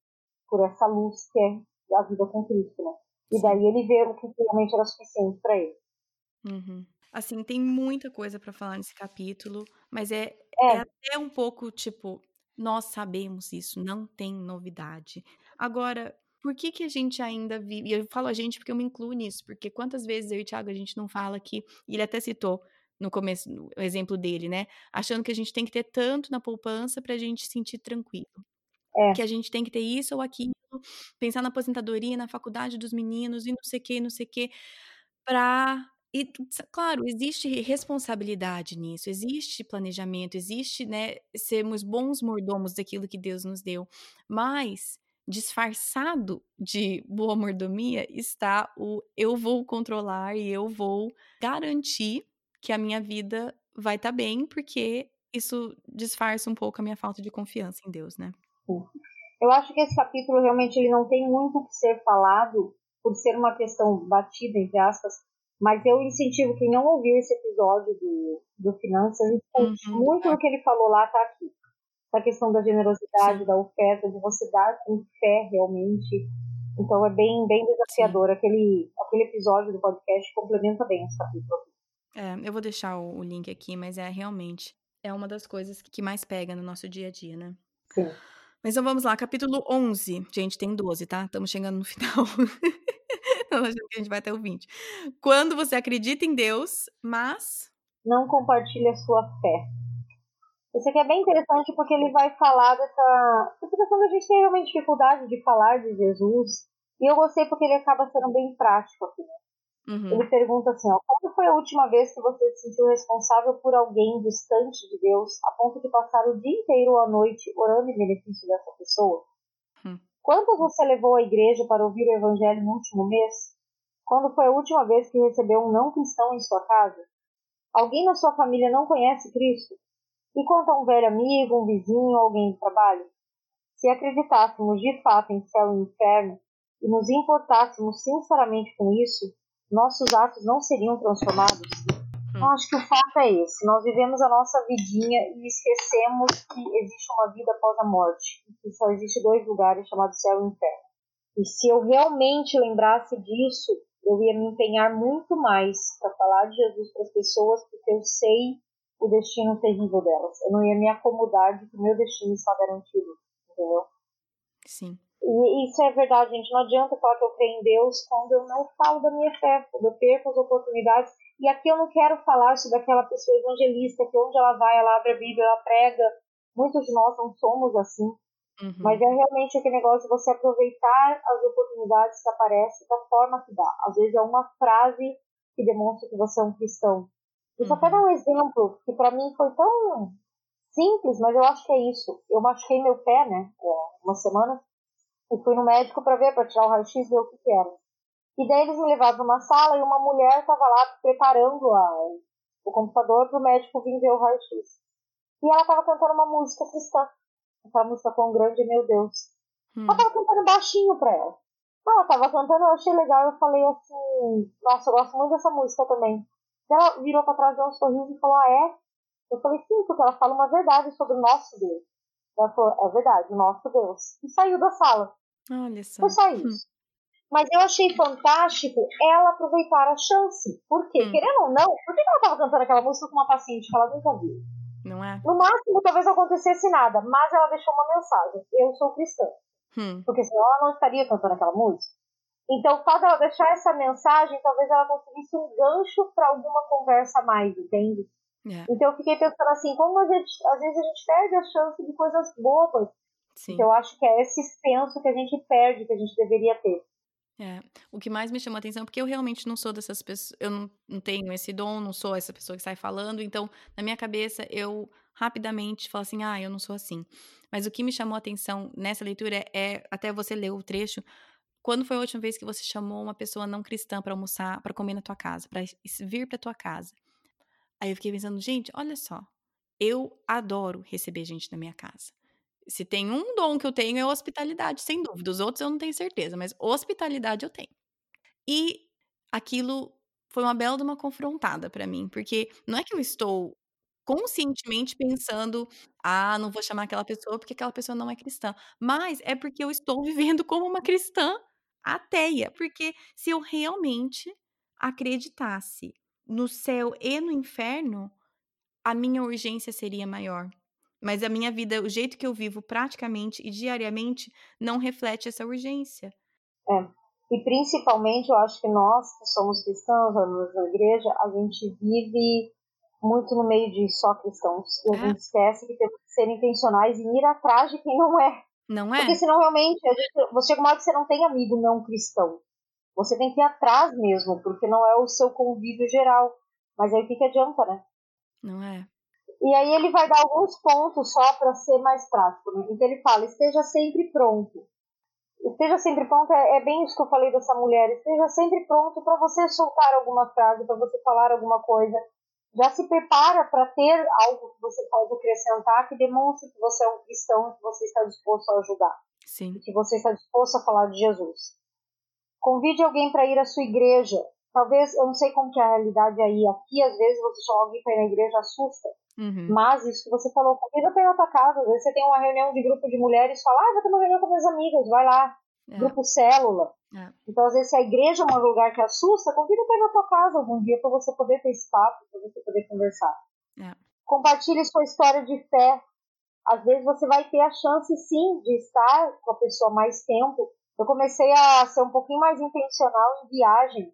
por essa luz que é a vida com Cristo. Né? E daí ele vê o que realmente era suficiente para ele. Uhum. Assim, tem muita coisa para falar nesse capítulo, mas é, é. é até um pouco tipo, nós sabemos isso, não tem novidade. Agora, por que, que a gente ainda vive? E eu falo a gente porque eu me incluo nisso, porque quantas vezes eu e o Thiago a gente não fala que. E ele até citou no começo o exemplo dele, né? Achando que a gente tem que ter tanto na poupança para a gente se sentir tranquilo. É. Que a gente tem que ter isso ou aquilo, pensar na aposentadoria, na faculdade dos meninos e não sei o que, não sei o que, para e, claro, existe responsabilidade nisso, existe planejamento, existe, né, sermos bons mordomos daquilo que Deus nos deu, mas disfarçado de boa mordomia está o eu vou controlar e eu vou garantir que a minha vida vai estar tá bem, porque isso disfarça um pouco a minha falta de confiança em Deus, né? Eu acho que esse capítulo realmente ele não tem muito o que ser falado por ser uma questão batida, entre aspas, mas eu incentivo quem não ouviu esse episódio do, do Finanças, uhum, muito do que ele falou lá está aqui. A questão da generosidade, Sim. da oferta, de você dar com fé realmente. Então é bem, bem desafiador. Aquele, aquele episódio do podcast complementa bem esse capítulo. É, eu vou deixar o, o link aqui, mas é realmente é uma das coisas que mais pega no nosso dia a dia, né? Sim. Mas então vamos lá, capítulo 11. Gente, tem 12, tá? Estamos chegando no final. Achando que a gente vai até o 20. Quando você acredita em Deus, mas. Não compartilha sua fé. Isso aqui é bem interessante porque ele vai falar dessa, dessa questão da gente tem realmente dificuldade de falar de Jesus. E eu gostei porque ele acaba sendo bem prático aqui. Né? Uhum. Ele pergunta assim: ó, quando foi a última vez que você se sentiu responsável por alguém distante de Deus a ponto de passar o dia inteiro ou a noite orando em benefício dessa pessoa? Quantas você levou à igreja para ouvir o evangelho no último mês? Quando foi a última vez que recebeu um não cristão em sua casa? Alguém na sua família não conhece Cristo? E quanto a um velho amigo, um vizinho, alguém de trabalho? Se acreditássemos de fato em céu e inferno e nos importássemos sinceramente com isso, nossos atos não seriam transformados? Hum. Acho que o fato é esse. Nós vivemos a nossa vidinha e esquecemos que existe uma vida após a morte. E que só existe dois lugares chamados céu e inferno. E se eu realmente lembrasse disso, eu ia me empenhar muito mais para falar de Jesus para as pessoas, porque eu sei o destino terrível delas. Eu não ia me acomodar de que meu destino está garantido, entendeu? Sim. E isso é verdade, gente. Não adianta falar que eu creio em Deus quando eu não falo da minha fé, quando eu perco as oportunidades e aqui eu não quero falar sobre aquela pessoa evangelista que onde ela vai, ela abre a Bíblia, ela prega. Muitos de nós não somos assim. Uhum. Mas é realmente aquele negócio de você aproveitar as oportunidades que aparecem da forma que dá. Às vezes é uma frase que demonstra que você é um cristão. E só uhum. dar um exemplo que para mim foi tão simples, mas eu acho que é isso. Eu machuquei meu pé, né, é, uma semana, e fui no médico para ver, para tirar o raio-x, ver o que, que era. E daí eles me levaram para uma sala e uma mulher estava lá preparando a, o computador para o médico vir ver o raio-x. E ela estava cantando uma música cristã. Aquela música tão grande, meu Deus. Hum. Ela estava cantando baixinho para ela. Ela estava cantando, eu achei legal. Eu falei assim: Nossa, eu gosto muito dessa música também. E ela virou para trás, deu um sorriso e falou: Ah, é? Eu falei: Sim, porque ela fala uma verdade sobre o nosso Deus. Ela falou: É verdade, nosso Deus. E saiu da sala. Olha só. Foi só isso. Mas eu achei fantástico ela aproveitar a chance. Por quê? Hum. Querendo ou não, por que ela estava cantando aquela música com uma paciente que ela nunca viu? Não é? No máximo, talvez não acontecesse nada, mas ela deixou uma mensagem. Eu sou cristã. Hum. Porque senão ela não estaria cantando aquela música. Então, o fato dela deixar essa mensagem, talvez ela conseguisse um gancho para alguma conversa mais, entende? É. Então, eu fiquei pensando assim, como a gente, às vezes a gente perde a chance de coisas bobas. Sim. Então, eu acho que é esse senso que a gente perde, que a gente deveria ter. É, o que mais me chamou a atenção, porque eu realmente não sou dessas pessoas, eu não, não tenho esse dom, não sou essa pessoa que sai falando, então, na minha cabeça, eu rapidamente falo assim, ah, eu não sou assim. Mas o que me chamou a atenção nessa leitura é, é até você ler o trecho, quando foi a última vez que você chamou uma pessoa não cristã para almoçar, para comer na tua casa, para vir para tua casa? Aí eu fiquei pensando, gente, olha só, eu adoro receber gente na minha casa. Se tem um dom que eu tenho é hospitalidade, sem dúvida. Os outros eu não tenho certeza, mas hospitalidade eu tenho. E aquilo foi uma bela de uma confrontada para mim, porque não é que eu estou conscientemente pensando, ah, não vou chamar aquela pessoa porque aquela pessoa não é cristã, mas é porque eu estou vivendo como uma cristã ateia, porque se eu realmente acreditasse no céu e no inferno, a minha urgência seria maior. Mas a minha vida, o jeito que eu vivo praticamente e diariamente, não reflete essa urgência. É. E principalmente, eu acho que nós que somos cristãos, vamos na igreja, a gente vive muito no meio de só cristãos. E a é. gente esquece que temos que ser intencionais e ir atrás de quem não é. Não é? Porque senão realmente, gente, você chega uma hora que você não tem amigo não cristão. Você tem que ir atrás mesmo, porque não é o seu convívio geral. Mas aí o que, que adianta, né? Não é. E aí ele vai dar alguns pontos só para ser mais prático. Né? Então ele fala: esteja sempre pronto. Esteja sempre pronto é, é, bem isso que eu falei dessa mulher. Esteja sempre pronto para você soltar alguma frase, para você falar alguma coisa. Já se prepara para ter algo que você pode acrescentar que demonstre que você é um cristão, que você está disposto a ajudar. Sim. Que você está disposto a falar de Jesus. Convide alguém para ir à sua igreja. Talvez, eu não sei como que é a realidade aí. Aqui, às vezes, você chama alguém para ir na igreja, assusta. Uhum. Mas isso que você falou, convida para ir na tua casa. Às vezes você tem uma reunião de grupo de mulheres, fala, ah, vou ter uma reunião com minhas amigas, vai lá. É. Grupo célula. É. Então, às vezes, se a igreja é um lugar que assusta, convida para ir na tua casa algum dia para você poder ter esse papo, para você poder conversar. É. Compartilhe sua história de fé. Às vezes você vai ter a chance, sim, de estar com a pessoa mais tempo. Eu comecei a ser um pouquinho mais intencional em viagem.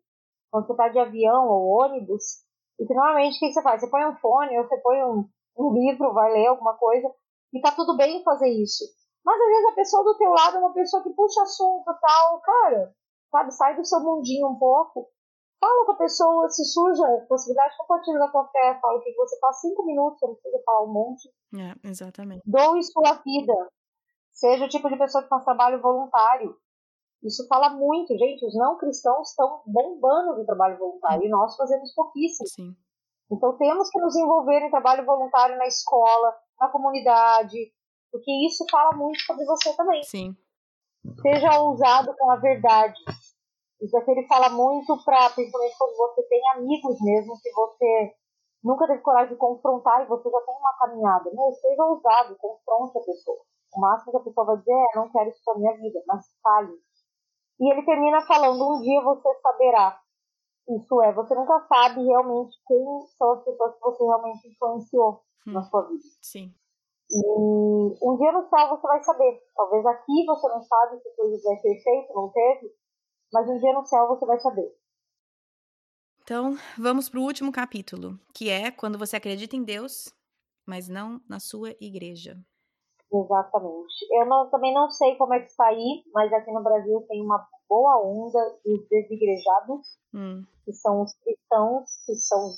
Quando você está de avião ou ônibus, e que normalmente o que você faz? Você põe um fone ou você põe um, um livro, vai ler alguma coisa, e tá tudo bem fazer isso. Mas às vezes a pessoa do teu lado é uma pessoa que puxa assunto tal, cara, sabe, sai do seu mundinho um pouco. Fala com a pessoa, se surge a possibilidade, compartilha da tua fé, fala o que você faz cinco minutos, você não precisa falar um monte. É, exatamente. Doe sua vida. Seja o tipo de pessoa que faz trabalho voluntário. Isso fala muito, gente. Os não cristãos estão bombando no trabalho voluntário e nós fazemos pouquíssimo. Sim. Então temos que nos envolver em trabalho voluntário na escola, na comunidade, porque isso fala muito sobre você também. Sim. Seja ousado com a verdade. Isso aqui ele fala muito para, principalmente quando você tem amigos mesmo, que você nunca teve coragem de confrontar e você já tem uma caminhada. Meu, seja ousado, confronte a pessoa. O máximo que a pessoa vai dizer é, não quero isso pra minha vida, mas fale. E ele termina falando: um dia você saberá. Isso é, você nunca sabe realmente quem são as pessoas que você realmente influenciou hum. na sua vida. Sim. E um dia no céu você vai saber. Talvez aqui você não sabe se coisa vai ser feito, não teve, mas um dia no céu você vai saber. Então, vamos para o último capítulo, que é quando você acredita em Deus, mas não na sua igreja. Exatamente. Eu não, também não sei como é que está aí, mas aqui no Brasil tem uma boa onda dos desigrejados, hum. que são os cristãos, que são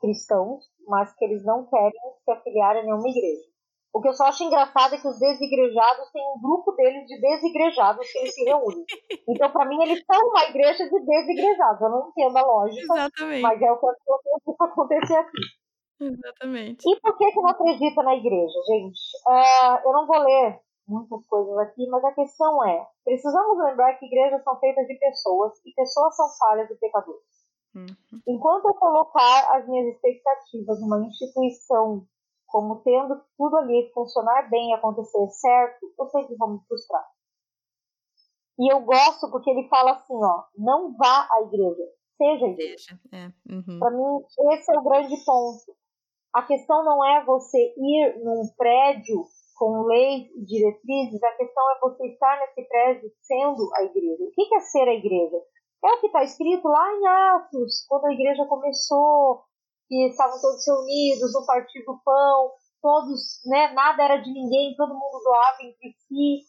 cristãos, mas que eles não querem se afiliar a nenhuma igreja. O que eu só acho engraçado é que os desigrejados têm um grupo deles de desigrejados que eles se reúnem. Então, para mim, eles são uma igreja de desigrejados. Eu não entendo a lógica, Exatamente. mas é o que acontecer aqui. Exatamente. E por que, que não acredita na igreja, gente? Uh, eu não vou ler muitas coisas aqui, mas a questão é: precisamos lembrar que igrejas são feitas de pessoas e pessoas são falhas e pecadores. Uhum. Enquanto eu colocar as minhas expectativas numa instituição como tendo tudo ali funcionar bem e acontecer certo, eu sempre vou me frustrar. E eu gosto porque ele fala assim, ó, não vá à igreja, seja igreja. É. Uhum. Para mim, esse é o grande ponto. A questão não é você ir num prédio com leis e diretrizes, a questão é você estar nesse prédio sendo a igreja. O que é ser a igreja? É o que está escrito lá em Atos, quando a igreja começou, que estavam todos reunidos no partir do pão, todos, né, nada era de ninguém, todo mundo doava entre si.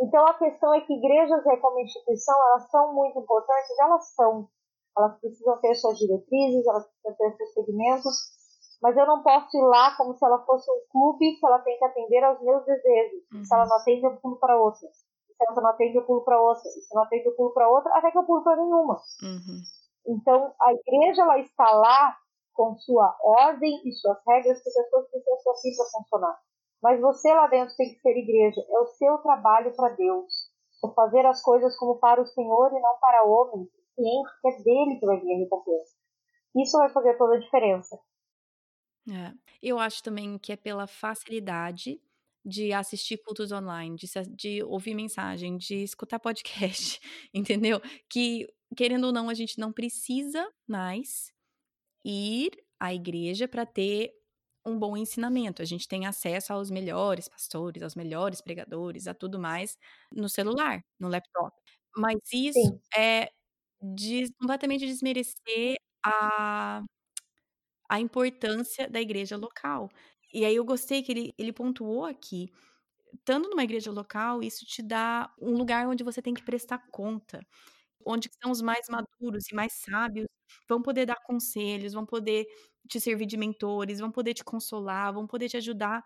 Então a questão é que igrejas é, como instituição, elas são muito importantes, elas são. Elas precisam ter suas diretrizes, elas precisam ter seus segmentos, mas eu não posso ir lá como se ela fosse um clube que ela tem que atender aos meus desejos. Uhum. Se ela não atende, eu pulo para outra. Se ela não atende, eu pulo para outra. Se não atende, eu pulo para outra, até que eu pulo para nenhuma. Uhum. Então, a igreja ela está lá com sua ordem e suas regras, porque as coisas precisam ser assim para funcionar. Mas você lá dentro tem que ser igreja. É o seu trabalho para Deus. É fazer as coisas como para o Senhor e não para homens. Ciente que é dele que vai vir a recompensa. Isso vai fazer toda a diferença. É. Eu acho também que é pela facilidade de assistir cultos online, de, de ouvir mensagem, de escutar podcast, entendeu? Que, querendo ou não, a gente não precisa mais ir à igreja para ter um bom ensinamento. A gente tem acesso aos melhores pastores, aos melhores pregadores, a tudo mais no celular, no laptop. Mas isso Sim. é de, completamente desmerecer a, a importância da igreja local. E aí eu gostei que ele, ele pontuou aqui. Estando numa igreja local, isso te dá um lugar onde você tem que prestar conta onde são os mais maduros e mais sábios vão poder dar conselhos, vão poder te servir de mentores, vão poder te consolar, vão poder te ajudar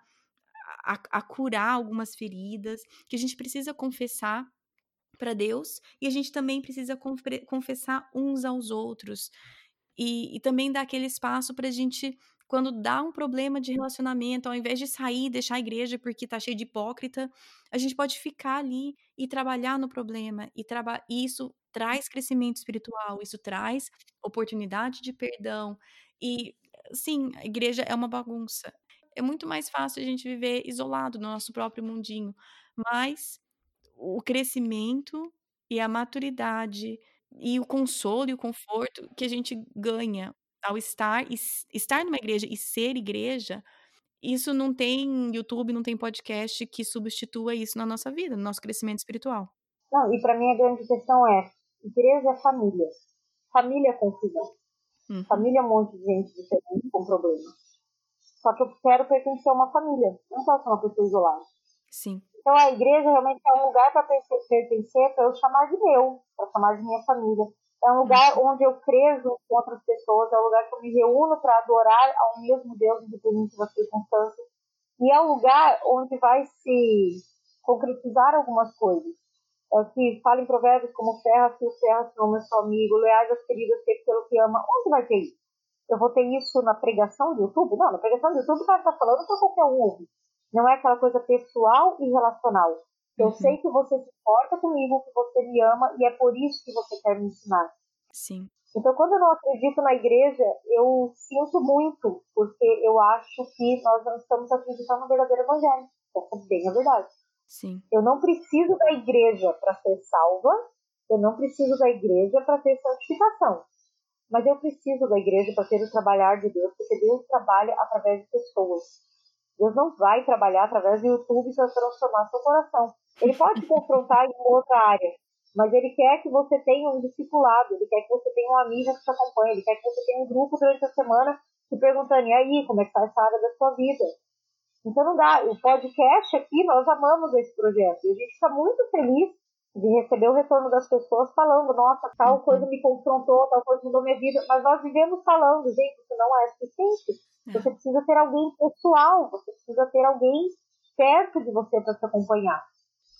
a, a curar algumas feridas que a gente precisa confessar para Deus e a gente também precisa confessar uns aos outros e, e também dar aquele espaço para a gente quando dá um problema de relacionamento, ao invés de sair e deixar a igreja porque tá cheio de hipócrita, a gente pode ficar ali e trabalhar no problema. E, traba e isso traz crescimento espiritual, isso traz oportunidade de perdão. E, sim, a igreja é uma bagunça. É muito mais fácil a gente viver isolado no nosso próprio mundinho. Mas o crescimento e a maturidade e o consolo e o conforto que a gente ganha ao estar estar numa igreja e ser igreja, isso não tem YouTube, não tem podcast que substitua isso na nossa vida, no nosso crescimento espiritual. Não, e para mim a grande questão é: igreja é família. Família é confusão. Uhum. Família é um monte de gente diferente com problema. Só que eu quero pertencer a uma família, não quero ser uma pessoa isolada. Sim. Então a igreja realmente é um lugar para pertencer, para eu chamar de meu, para chamar de minha família. É um lugar onde eu creio com outras pessoas, é um lugar que eu me reúno para adorar ao mesmo Deus, independente das circunstâncias. E é um lugar onde vai se concretizar algumas coisas. É que fala em provérbios como ferra se o ferra se ama seu amigo, leais as queridas que pelo que ama. Onde vai ter isso? Eu vou ter isso na pregação do YouTube? Não, na pregação do YouTube o cara está falando para qualquer um. Não é aquela coisa pessoal e relacional. Eu uhum. sei que você se importa comigo, que você me ama e é por isso que você quer me ensinar. Sim. Então, quando eu não acredito na igreja, eu sinto muito, porque eu acho que nós não estamos acreditando no verdadeiro evangelho. Essa é bem a verdade. Sim. Eu não preciso da igreja para ser salva, eu não preciso da igreja para ter santificação. Mas eu preciso da igreja para ter o trabalhar de Deus, porque Deus trabalha através de pessoas. Deus não vai trabalhar através do YouTube para transformar seu coração. Ele pode confrontar em outra área, mas ele quer que você tenha um discipulado, ele quer que você tenha um amigo que te acompanhe, ele quer que você tenha um grupo durante a semana te perguntando, e aí, como é que está essa área da sua vida? Então não dá. O podcast aqui, nós amamos esse projeto. E a gente está muito feliz de receber o retorno das pessoas falando, nossa, tal coisa me confrontou, tal coisa mudou minha vida. Mas nós vivemos falando, gente, isso não é suficiente. É. Você precisa ter alguém pessoal, você precisa ter alguém perto de você para te acompanhar.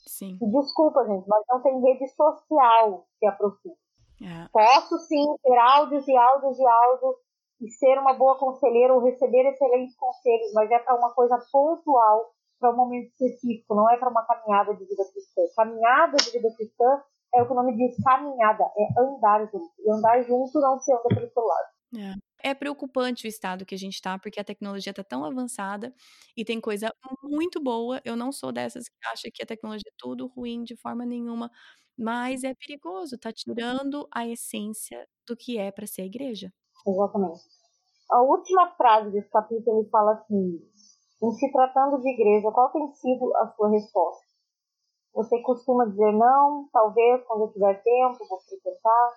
Sim. Desculpa, gente, mas não tem rede social que aproxime. É. Posso sim ter áudios e áudios e áudios e ser uma boa conselheira ou receber excelentes conselhos, mas é para uma coisa pontual, para um momento específico, não é para uma caminhada de vida cristã. Caminhada de vida cristã é o que o nome diz caminhada, é andar junto. E andar junto não se anda pelo celular. É. é preocupante o estado que a gente está, porque a tecnologia está tão avançada e tem coisa muito boa. Eu não sou dessas que acha que a tecnologia é tudo ruim de forma nenhuma, mas é perigoso, tá tirando a essência do que é para ser a igreja. Exatamente. A última frase desse capítulo fala assim: em se tratando de igreja, qual tem sido a sua resposta? Você costuma dizer não, talvez quando eu tiver tempo, vou frequentar?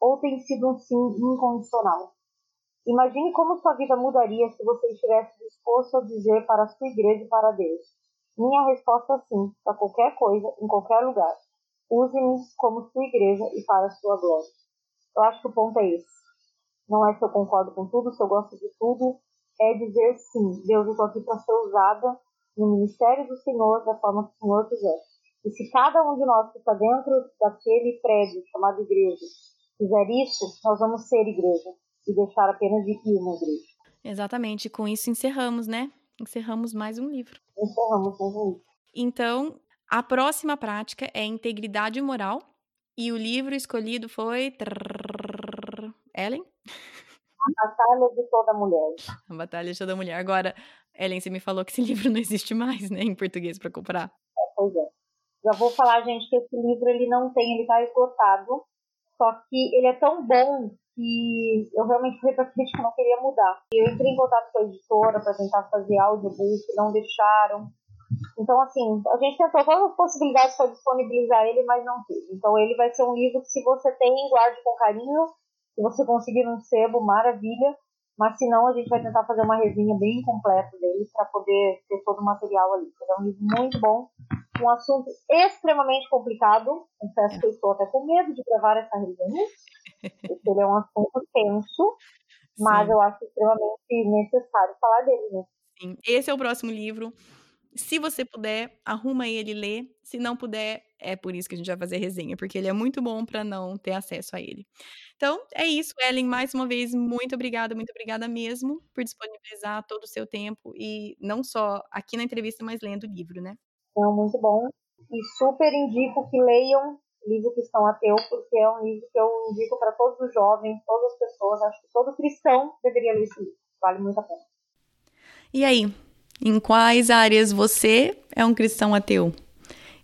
ou tem sido um sim incondicional? Imagine como sua vida mudaria se você estivesse disposto a dizer para a sua igreja e para Deus: Minha resposta é sim, para qualquer coisa, em qualquer lugar. Use-me como sua igreja e para a sua glória. Eu acho que o ponto é esse. Não é se eu concordo com tudo, se eu gosto de tudo, é dizer sim, Deus, eu estou aqui para ser usada no ministério do Senhor da forma que o Senhor quiser. E se cada um de nós que está dentro daquele prédio chamado igreja fizer isso, nós vamos ser igreja e deixar apenas de ir na igreja. Exatamente, com isso encerramos, né? Encerramos mais um livro. Encerramos mais um livro. Então, a próxima prática é integridade moral. E o livro escolhido foi. Ellen? A Batalha de Toda Mulher. A Batalha de Toda Mulher. Agora, Ellen, você me falou que esse livro não existe mais, né, em português para comprar. É, pois é. Já vou falar, gente, que esse livro ele não tem, ele tá esgotado. Só que ele é tão bom que eu realmente gente que eu não queria mudar. Eu entrei em contato com a editora para tentar fazer audiobook, não deixaram. Então, assim, a gente tentou todas as possibilidades para disponibilizar ele, mas não teve. Então, ele vai ser um livro que, se você tem, guarde com carinho. Se você conseguir um sebo, maravilha. Mas se não, a gente vai tentar fazer uma resenha bem completa dele para poder ter todo o material ali. É um livro muito bom, um assunto extremamente complicado. Confesso é. que eu estou até com medo de gravar essa resenha, ele é um assunto tenso, mas Sim. eu acho extremamente necessário falar dele, né? Sim, esse é o próximo livro. Se você puder, arruma ele e lê. Se não puder, é por isso que a gente vai fazer resenha, porque ele é muito bom para não ter acesso a ele. Então, é isso, Ellen. Mais uma vez, muito obrigada, muito obrigada mesmo por disponibilizar todo o seu tempo e não só aqui na entrevista, mas lendo o livro, né? É muito bom. E super indico que leiam livro Cristão Ateu, porque é um livro que eu indico para todos os jovens, todas as pessoas. Acho que todo cristão deveria ler esse livro. Vale muito a pena. E aí, em quais áreas você é um cristão ateu?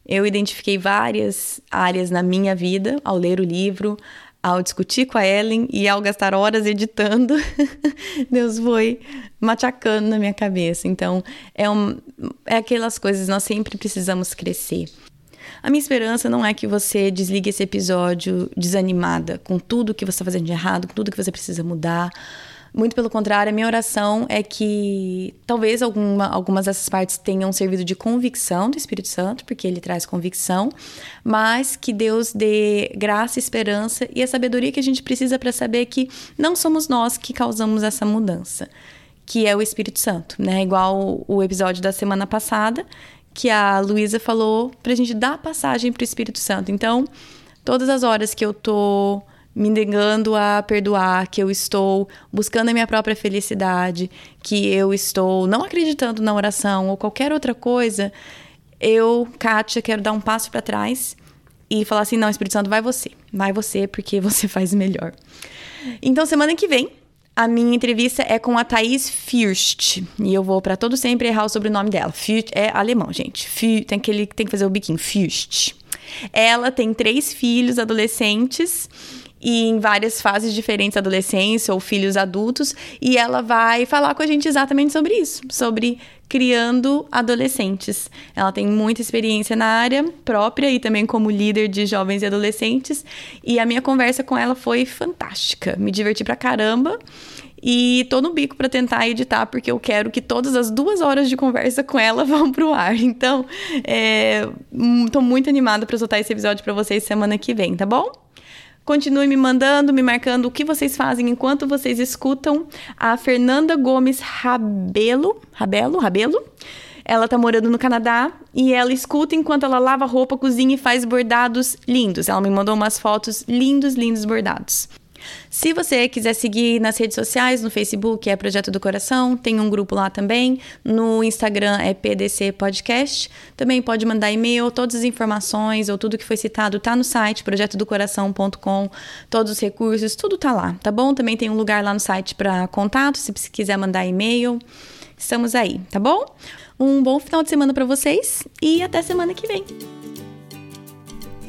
Eu identifiquei várias áreas na minha vida ao ler o livro, ao discutir com a Ellen e ao gastar horas editando, Deus foi machacando na minha cabeça. Então, é, um, é aquelas coisas, nós sempre precisamos crescer. A minha esperança não é que você desligue esse episódio desanimada com tudo que você está fazendo de errado, com tudo que você precisa mudar muito pelo contrário, a minha oração é que talvez alguma, algumas dessas partes tenham servido de convicção do Espírito Santo, porque ele traz convicção, mas que Deus dê graça, esperança e a sabedoria que a gente precisa para saber que não somos nós que causamos essa mudança, que é o Espírito Santo, né? Igual o episódio da semana passada, que a Luísa falou para a gente dar passagem para o Espírito Santo. Então, todas as horas que eu tô me negando a perdoar, que eu estou buscando a minha própria felicidade, que eu estou não acreditando na oração ou qualquer outra coisa, eu, Kátia, quero dar um passo para trás e falar assim: não, Espírito Santo, vai você, vai você, porque você faz melhor. Então, semana que vem, a minha entrevista é com a Thaís Fürst. E eu vou para todo sempre errar o sobrenome dela. Fürst é alemão, gente. Fürst, tem aquele que tem que fazer o biquinho. Fürst. Ela tem três filhos adolescentes e em várias fases diferentes, adolescência ou filhos adultos, e ela vai falar com a gente exatamente sobre isso, sobre criando adolescentes. Ela tem muita experiência na área própria e também como líder de jovens e adolescentes, e a minha conversa com ela foi fantástica. Me diverti pra caramba. E tô no bico para tentar editar, porque eu quero que todas as duas horas de conversa com ela vão pro ar. Então, é, hum, tô muito animada para soltar esse episódio para vocês semana que vem, tá bom? Continue me mandando, me marcando o que vocês fazem enquanto vocês escutam a Fernanda Gomes Rabelo, Rabelo, Rabelo. Ela tá morando no Canadá e ela escuta enquanto ela lava roupa, cozinha e faz bordados lindos. Ela me mandou umas fotos lindos, lindos bordados. Se você quiser seguir nas redes sociais, no Facebook é Projeto do Coração, tem um grupo lá também, no Instagram é PDC Podcast. Também pode mandar e-mail, todas as informações ou tudo que foi citado tá no site projetodocoração.com, todos os recursos, tudo tá lá, tá bom? Também tem um lugar lá no site para contato, se quiser mandar e-mail. Estamos aí, tá bom? Um bom final de semana para vocês e até semana que vem.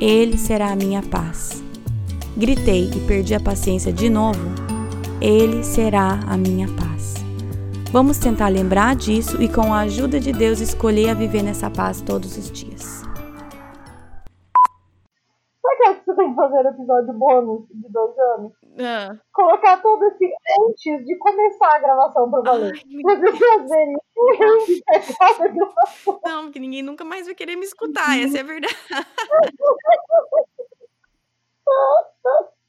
Ele será a minha paz. Gritei e perdi a paciência de novo? Ele será a minha paz. Vamos tentar lembrar disso e, com a ajuda de Deus, escolher a viver nessa paz todos os dias. Sabe o que você tem que fazer episódio bônus de dois anos? Ah. Colocar todo esse antes de começar a gravação pra valer. Fazer prazer Não, porque ninguém nunca mais vai querer me escutar, essa é a verdade.